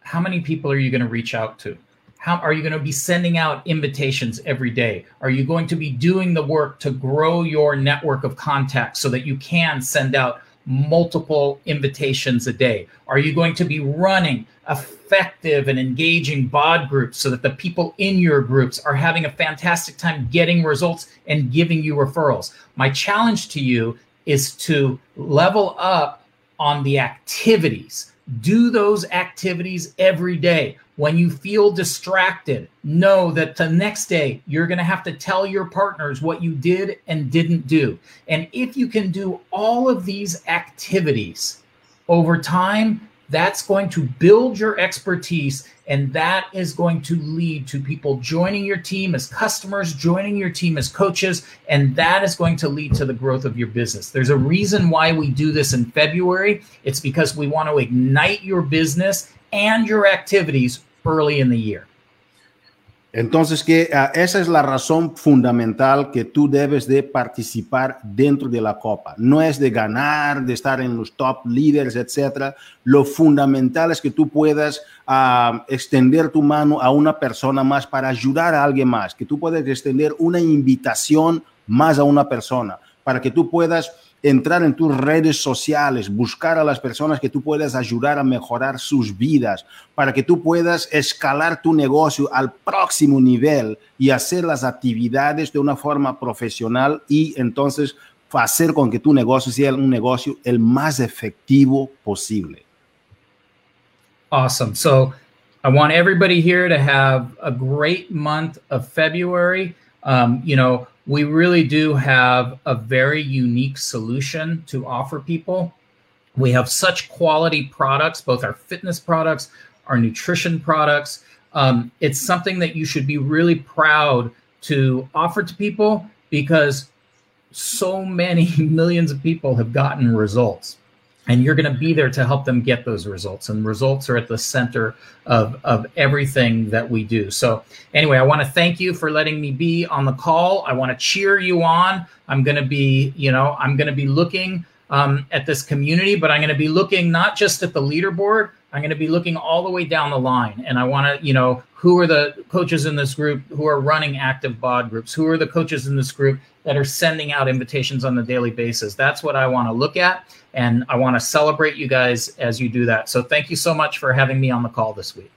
how many people are you going to reach out to? How are you going to be sending out invitations every day? Are you going to be doing the work to grow your network of contacts so that you can send out multiple invitations a day? Are you going to be running effective and engaging bod groups so that the people in your groups are having a fantastic time getting results and giving you referrals? My challenge to you is to level up on the activities. Do those activities every day. When you feel distracted, know that the next day you're going to have to tell your partners what you did and didn't do. And if you can do all of these activities over time, that's going to build your expertise and that is going to lead to people joining your team as customers, joining your team as coaches, and that is going to lead to the growth of your business. There's a reason why we do this in February. It's because we want to ignite your business and your activities early in the year. Entonces, que uh, esa es la razón fundamental que tú debes de participar dentro de la Copa. No es de ganar, de estar en los top líderes, etcétera. Lo fundamental es que tú puedas uh, extender tu mano a una persona más para ayudar a alguien más, que tú puedas extender una invitación más a una persona, para que tú puedas entrar en tus redes sociales, buscar a las personas que tú puedas ayudar a mejorar sus vidas, para que tú puedas escalar tu negocio al próximo nivel y hacer las actividades de una forma profesional y entonces hacer con que tu negocio sea un negocio el más efectivo posible. Awesome. So I want everybody here to have a great month of February. Um, you know, we really do have a very unique solution to offer people. We have such quality products, both our fitness products, our nutrition products. Um, it's something that you should be really proud to offer to people because so many millions of people have gotten results and you're going to be there to help them get those results. And results are at the center of, of everything that we do. So anyway i want to thank you for letting me be on the call. I want to cheer you on. I'm going to be you know i'm going to be looking um, at this community but i'm going to be looking not just at the leaderboard. I'm going to be looking all the way down the line. And i want to you know who are the coaches in this group who are running active bod groups who are the coaches in this group that are sending out invitations on a daily basis that's what i want to look at and I want to celebrate you guys as you do that. So thank you so much for having me on the call this week.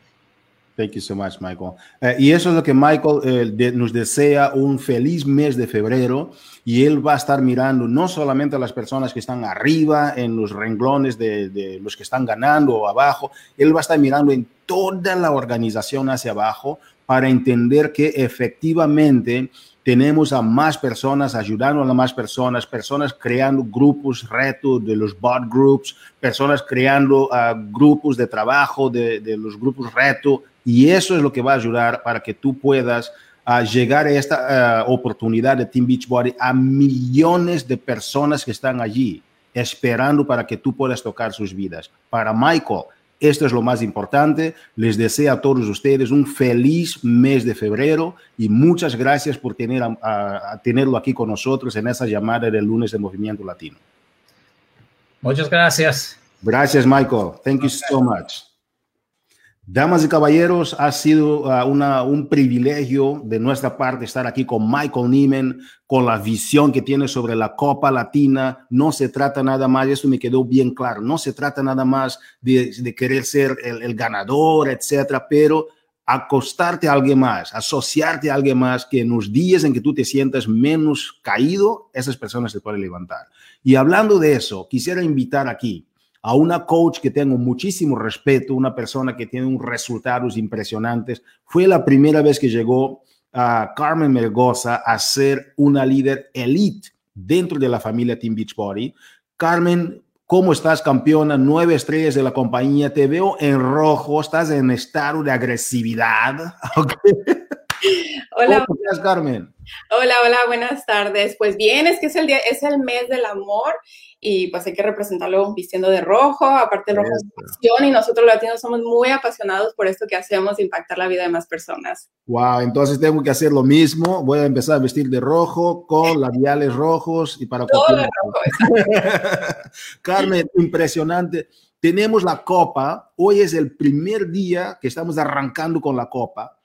Thank you so much, Michael. Eh, y eso es lo que Michael eh, nos desea un feliz mes de febrero y él va a estar mirando no solamente a las personas que están arriba en los renglones de, de, los que están ganando o abajo, él va a estar mirando en toda la organización hacia abajo para entender que efectivamente tenemos a más personas ayudando a más personas, personas creando grupos retos de los bot groups, personas creando uh, grupos de trabajo de, de los grupos reto y eso es lo que va a ayudar para que tú puedas uh, llegar a esta uh, oportunidad de Team Beachbody a millones de personas que están allí esperando para que tú puedas tocar sus vidas. Para Michael, esto es lo más importante. Les deseo a todos ustedes un feliz mes de febrero y muchas gracias por tener a, a, a tenerlo aquí con nosotros en esa llamada del lunes de Movimiento Latino. Muchas gracias. Gracias, Michael. Thank you so much. Damas y caballeros, ha sido una, un privilegio de nuestra parte estar aquí con Michael Neiman, con la visión que tiene sobre la Copa Latina. No se trata nada más, eso me quedó bien claro, no se trata nada más de, de querer ser el, el, ganador, etcétera, pero acostarte a alguien más, asociarte a alguien más, que en los días en que tú te sientas menos caído, esas personas se pueden levantar. Y hablando de eso, quisiera invitar aquí a una coach que tengo muchísimo respeto, una persona que tiene unos resultados impresionantes. Fue la primera vez que llegó a Carmen Melgoza a ser una líder elite dentro de la familia Team Beachbody. Carmen, ¿cómo estás, campeona? Nueve estrellas de la compañía. Te veo en rojo, estás en estado de agresividad. Okay. Hola. ¿Cómo estás, Carmen? Hola, hola, buenas tardes. Pues bien, es que es el, día, es el mes del amor y pues hay que representarlo vistiendo de rojo, aparte el rojo es pasión y nosotros los latinos somos muy apasionados por esto que hacemos, de impactar la vida de más personas. Wow, entonces tengo que hacer lo mismo, voy a empezar a vestir de rojo con labiales rojos y para Todo de rojo, Carmen, impresionante. Tenemos la copa, hoy es el primer día que estamos arrancando con la copa.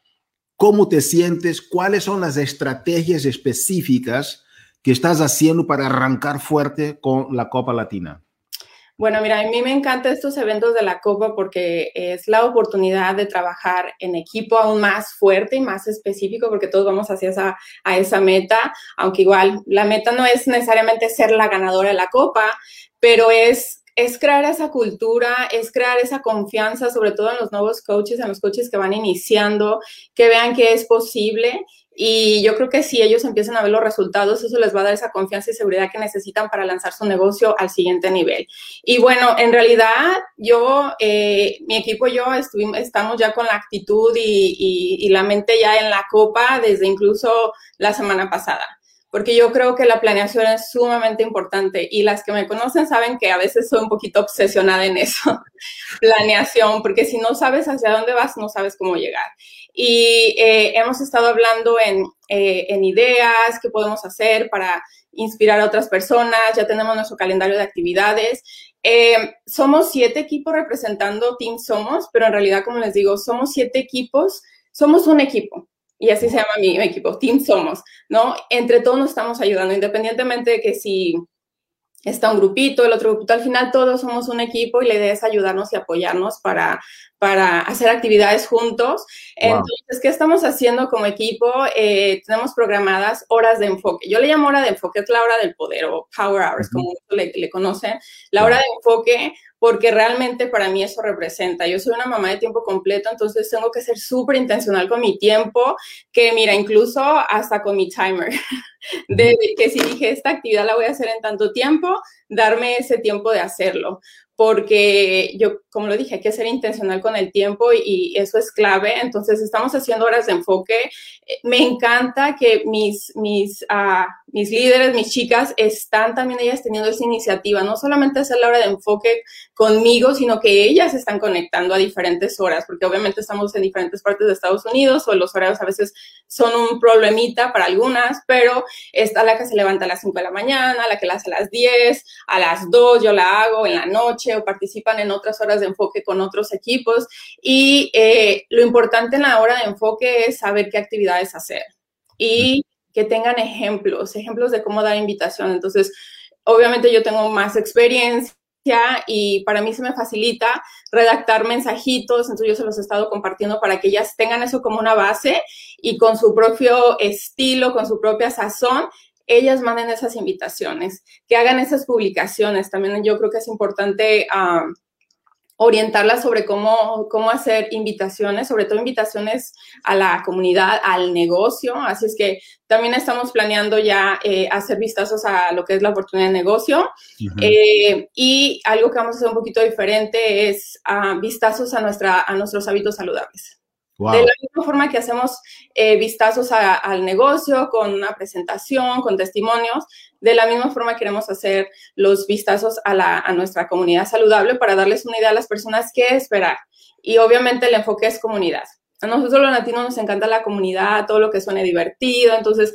¿Cómo te sientes? ¿Cuáles son las estrategias específicas que estás haciendo para arrancar fuerte con la Copa Latina? Bueno, mira, a mí me encantan estos eventos de la Copa porque es la oportunidad de trabajar en equipo aún más fuerte y más específico porque todos vamos hacia esa, a esa meta, aunque igual la meta no es necesariamente ser la ganadora de la Copa, pero es es crear esa cultura, es crear esa confianza, sobre todo en los nuevos coaches, en los coaches que van iniciando, que vean que es posible y yo creo que si ellos empiezan a ver los resultados, eso les va a dar esa confianza y seguridad que necesitan para lanzar su negocio al siguiente nivel. Y bueno, en realidad yo, eh, mi equipo y yo estuvimos, estamos ya con la actitud y, la mente ya en la copa desde incluso la semana pasada porque yo creo que la planeación es sumamente importante y las que me conocen saben que a veces soy un poquito obsesionada en eso, planeación, porque si no sabes hacia dónde vas, no sabes cómo llegar. Y eh, hemos estado hablando en, eh, en ideas, qué podemos hacer para inspirar a otras personas, ya tenemos nuestro calendario de actividades. Eh, somos siete equipos representando Team Somos, pero en realidad, como les digo, somos siete equipos, somos un equipo y así se llama mi, mi, equipo, Team Somos, ¿no? Entre todos nos estamos ayudando, independientemente de que si está un grupito, el otro grupito, al final todos somos un equipo y la idea es ayudarnos y apoyarnos para, para hacer actividades juntos. Wow. Entonces, ¿qué estamos haciendo como equipo? Eh, tenemos programadas horas de enfoque. Yo le llamo hora de enfoque, es la hora del poder o power hours, uh -huh. como le, le conocen. La hora de enfoque porque realmente para mí eso representa. Yo soy una mamá de tiempo completo, entonces tengo que ser súper intencional con mi tiempo, que mira, incluso hasta con mi timer, de que si dije esta actividad la voy a hacer en tanto tiempo, darme ese tiempo de hacerlo porque yo, como lo dije, hay que ser intencional con el tiempo y, y, eso es clave. Entonces, estamos haciendo horas de enfoque. Me encanta que mis, mis, uh, mis líderes, mis chicas, están también ellas teniendo esa iniciativa, no solamente hacer la hora de enfoque conmigo, sino que ellas están conectando a diferentes horas, porque obviamente estamos en diferentes partes de Estados Unidos o los horarios a veces son un problemita para algunas, pero está la que se levanta a las 5 de la mañana, la que la hace a las 10, a las 2 yo la hago en la noche o participan en otras horas de enfoque con otros equipos. Y eh, lo importante en la hora de enfoque es saber qué actividades hacer y que tengan ejemplos, ejemplos de cómo dar invitación. Entonces, obviamente yo tengo más experiencia y para mí se me facilita redactar mensajitos, entonces yo se los he estado compartiendo para que ellas tengan eso como una base y con su propio estilo, con su propia sazón, ellas manden esas invitaciones, que hagan esas publicaciones. También yo creo que es importante uh, orientarlas sobre cómo, cómo hacer invitaciones, sobre todo invitaciones a la comunidad, al negocio. Así es que también estamos planeando ya eh, hacer vistazos a lo que es la oportunidad de negocio. eh, y algo que vamos a hacer un poquito diferente es uh, vistazos a, nuestra, a nuestros hábitos saludables. De la misma forma que hacemos eh, vistazos al negocio con una presentación, con testimonios, de la misma forma queremos hacer los vistazos a, la, a nuestra comunidad saludable para darles una idea a las personas qué esperar. Y obviamente el enfoque es comunidad. A nosotros los latinos nos encanta la comunidad, todo lo que suene divertido, entonces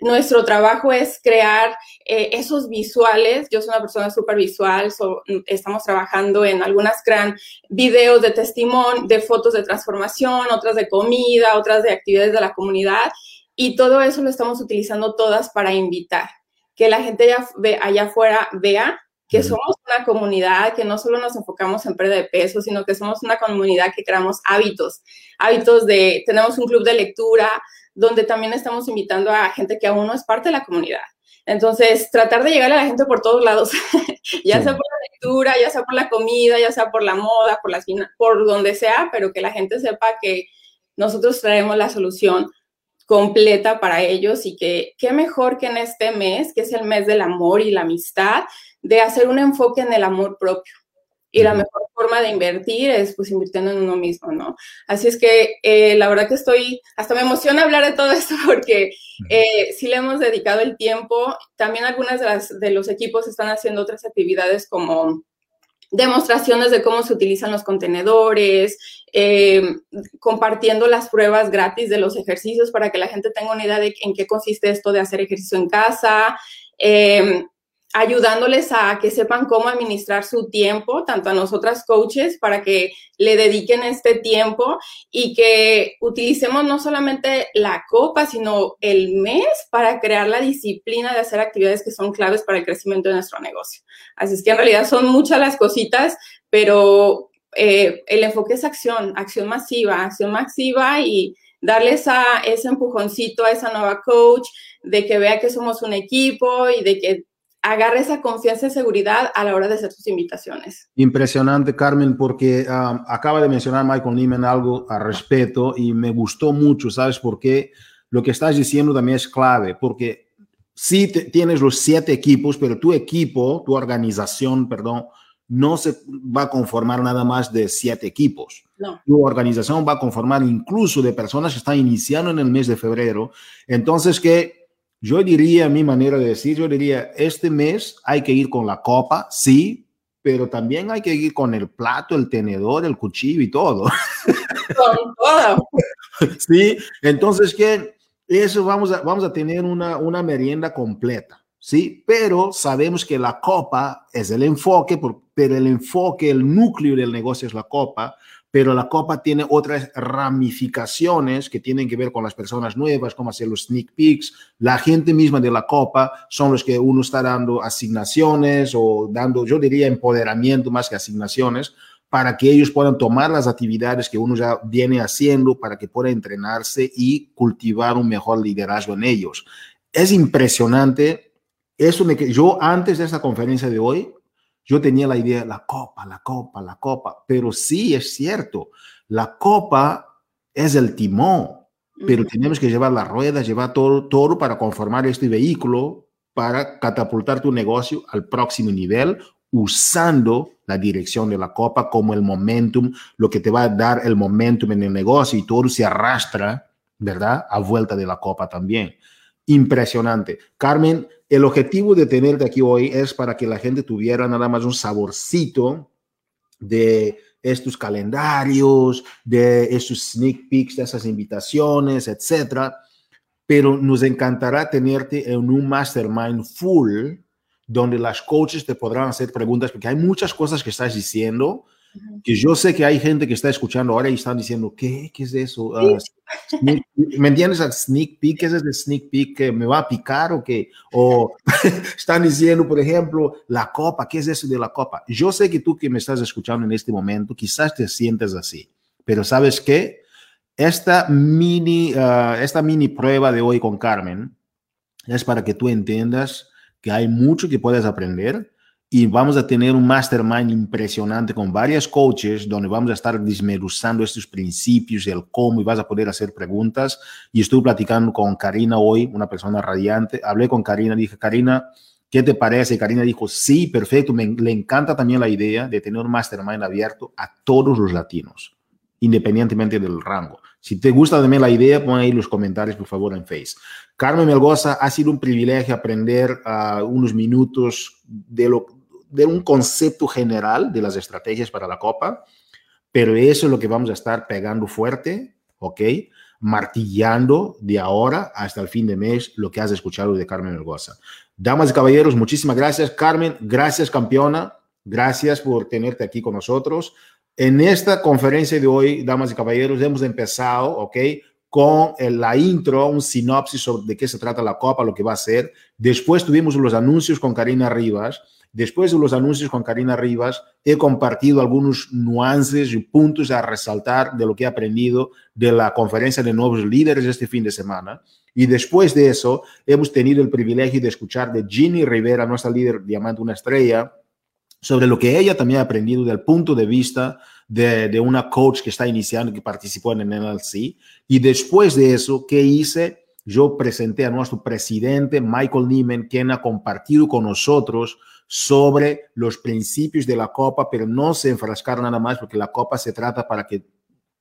nuestro trabajo es crear eh, esos visuales. Yo soy una persona súper visual, so, estamos trabajando en algunas gran videos de testimonio, de fotos de transformación, otras de comida, otras de actividades de la comunidad. Y todo eso lo estamos utilizando todas para invitar, que la gente allá, allá afuera vea que somos una comunidad que no solo nos enfocamos en pérdida de peso, sino que somos una comunidad que creamos hábitos, hábitos de, tenemos un club de lectura, donde también estamos invitando a gente que aún no es parte de la comunidad. Entonces, tratar de llegar a la gente por todos lados, ya sí. sea por la lectura, ya sea por la comida, ya sea por la moda, por, las, por donde sea, pero que la gente sepa que nosotros traemos la solución completa para ellos y que qué mejor que en este mes, que es el mes del amor y la amistad, de hacer un enfoque en el amor propio. Y la mejor forma de invertir es pues invirtiendo en uno mismo, ¿no? Así es que eh, la verdad que estoy, hasta me emociona hablar de todo esto porque eh, sí le hemos dedicado el tiempo. También algunas de, las, de los equipos están haciendo otras actividades como demostraciones de cómo se utilizan los contenedores, eh, compartiendo las pruebas gratis de los ejercicios para que la gente tenga una idea de en qué consiste esto de hacer ejercicio en casa. Eh, ayudándoles a que sepan cómo administrar su tiempo, tanto a nosotras coaches, para que le dediquen este tiempo y que utilicemos no solamente la copa, sino el mes para crear la disciplina de hacer actividades que son claves para el crecimiento de nuestro negocio. Así es que en realidad son muchas las cositas, pero eh, el enfoque es acción, acción masiva, acción masiva y darles a ese empujoncito a esa nueva coach de que vea que somos un equipo y de que agarre esa confianza y seguridad a la hora de hacer sus invitaciones. Impresionante, Carmen, porque um, acaba de mencionar Michael Neiman algo al respecto y me gustó mucho, ¿sabes por qué? Lo que estás diciendo también es clave, porque sí te, tienes los siete equipos, pero tu equipo, tu organización, perdón, no se va a conformar nada más de siete equipos. No. Tu organización va a conformar incluso de personas que están iniciando en el mes de febrero. Entonces, que yo diría, mi manera de decir, yo diría, este mes hay que ir con la copa, sí, pero también hay que ir con el plato, el tenedor, el cuchillo y todo. Sí, entonces que eso vamos a, vamos a tener una, una merienda completa, sí, pero sabemos que la copa es el enfoque, pero el enfoque, el núcleo del negocio es la copa, pero la copa tiene otras ramificaciones que tienen que ver con las personas nuevas, como hacer los sneak peeks. La gente misma de la copa son los que uno está dando asignaciones o dando, yo diría, empoderamiento más que asignaciones para que ellos puedan tomar las actividades que uno ya viene haciendo para que pueda entrenarse y cultivar un mejor liderazgo en ellos. Es impresionante. Eso me, yo antes de esta conferencia de hoy, yo tenía la idea, la copa, la copa, la copa, pero sí es cierto, la copa es el timón, pero tenemos que llevar las ruedas, llevar todo, todo para conformar este vehículo para catapultar tu negocio al próximo nivel usando la dirección de la copa como el momentum, lo que te va a dar el momentum en el negocio y todo se arrastra, ¿verdad? A vuelta de la copa también. Impresionante. Carmen, el objetivo de tenerte aquí hoy es para que la gente tuviera nada más un saborcito de estos calendarios, de esos sneak peeks, de esas invitaciones, etcétera. Pero nos encantará tenerte en un mastermind full donde las coaches te podrán hacer preguntas, porque hay muchas cosas que estás diciendo que yo sé que hay gente que está escuchando ahora y están diciendo, ¿qué? ¿Qué es eso? Ah, ¿Me entiendes? Sneak peek, ¿qué es ese sneak peek? ¿Que me va a picar o qué? O están diciendo, por ejemplo, la copa, ¿qué es eso de la copa? Yo sé que tú que me estás escuchando en este momento, quizás te sientes así, pero ¿sabes qué? Esta mini, ah, esta mini prueba de hoy con Carmen es para que tú entiendas que hay mucho que puedes aprender y vamos a tener un mastermind impresionante con varios coaches donde vamos a estar desmenuzando estos principios, el cómo y vas a poder hacer preguntas. Y estuve platicando con Karina hoy, una persona radiante. Hablé con Karina, dije, Karina, ¿qué te parece? Karina dijo, sí, perfecto, me, le encanta también la idea de tener un mastermind abierto a todos los latinos, independientemente del rango. Si te gusta también la idea, pon ahí los comentarios, por favor, en Face. Carmen Melgoza, ha sido un privilegio aprender uh, unos minutos de lo, de un concepto general de las estrategias para la Copa, pero eso es lo que vamos a estar pegando fuerte, ¿ok? Martillando de ahora hasta el fin de mes lo que has escuchado de Carmen Melgoza. Damas y caballeros, muchísimas gracias. Carmen, gracias campeona. Gracias por tenerte aquí con nosotros. En esta conferencia de hoy, damas y caballeros, hemos empezado, ¿ok? Con la intro, un sinopsis sobre de qué se trata la Copa, lo que va a ser. Después tuvimos los anuncios con Karina Rivas Después de los anuncios con Karina Rivas, he compartido algunos nuances y puntos a resaltar de lo que he aprendido de la conferencia de nuevos líderes este fin de semana. Y después de eso, hemos tenido el privilegio de escuchar de Ginny Rivera, nuestra líder Diamante Una Estrella, sobre lo que ella también ha aprendido del punto de vista de, una coach que está iniciando, que participó en el NLC. Y después de eso, ¿qué hice? Yo presenté a nuestro presidente, Michael Neiman, quien ha compartido con nosotros sobre los principios de la Copa, pero no se enfrascar nada más porque la Copa se trata para que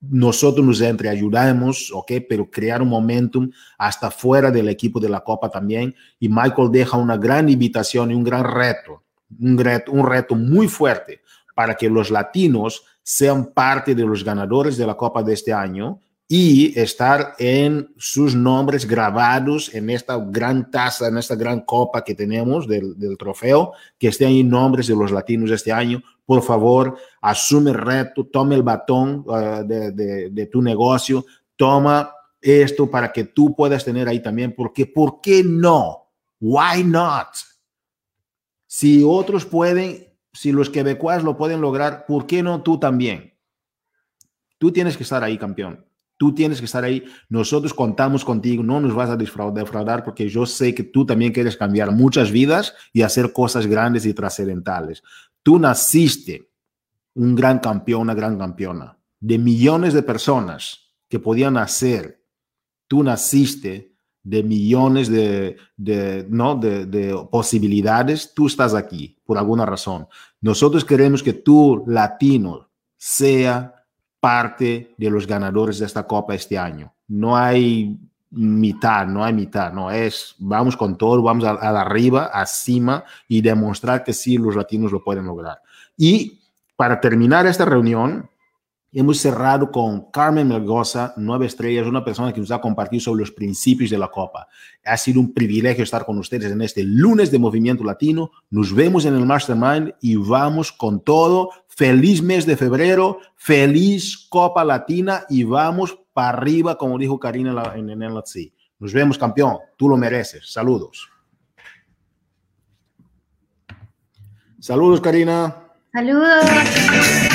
nosotros nos entre ayudamos, ¿ok? Pero crear un momentum hasta fuera del equipo de la Copa también. Y Michael deja una gran invitación y un gran reto, un reto, un reto muy fuerte para que los latinos sean parte de los ganadores de la Copa de este año y estar en sus nombres grabados en esta gran taza, en esta gran copa que tenemos del, trofeo, que estén ahí nombres de los latinos este año. Por favor, asume el reto, tome el batón uh, de, de, tu negocio, toma esto para que tú puedas tener ahí también, porque ¿por qué no? Why not? Si otros pueden, si los quebecuas lo pueden lograr, ¿por qué no tú también? Tú tienes que estar ahí, campeón. Tú tienes que estar ahí. Nosotros contamos contigo. No nos vas a defraudar porque yo sé que tú también quieres cambiar muchas vidas y hacer cosas grandes y trascendentales. Tú naciste un gran campeón, una gran campeona. De millones de personas que podían nacer, tú naciste de millones de, ¿no? de posibilidades. Tú estás aquí por alguna razón. Nosotros queremos que tú, latino, sea parte de los ganadores de esta Copa este año. No hay mitad, no hay mitad, no es, vamos con todo, vamos a, a arriba, acima y demostrar que sí, los latinos lo pueden lograr. Y para terminar esta reunión, Hemos cerrado con Carmen Melgoza, nueve estrellas, una persona que nos ha compartido sobre los principios de la Copa. Ha sido un privilegio estar con ustedes en este lunes de Movimiento Latino. Nos vemos en el Mastermind y vamos con todo. Feliz mes de febrero, feliz Copa Latina y vamos para arriba, como dijo Karina en LC. Nos vemos, campeón. Tú lo mereces. Saludos. Saludos, Karina. Saludos.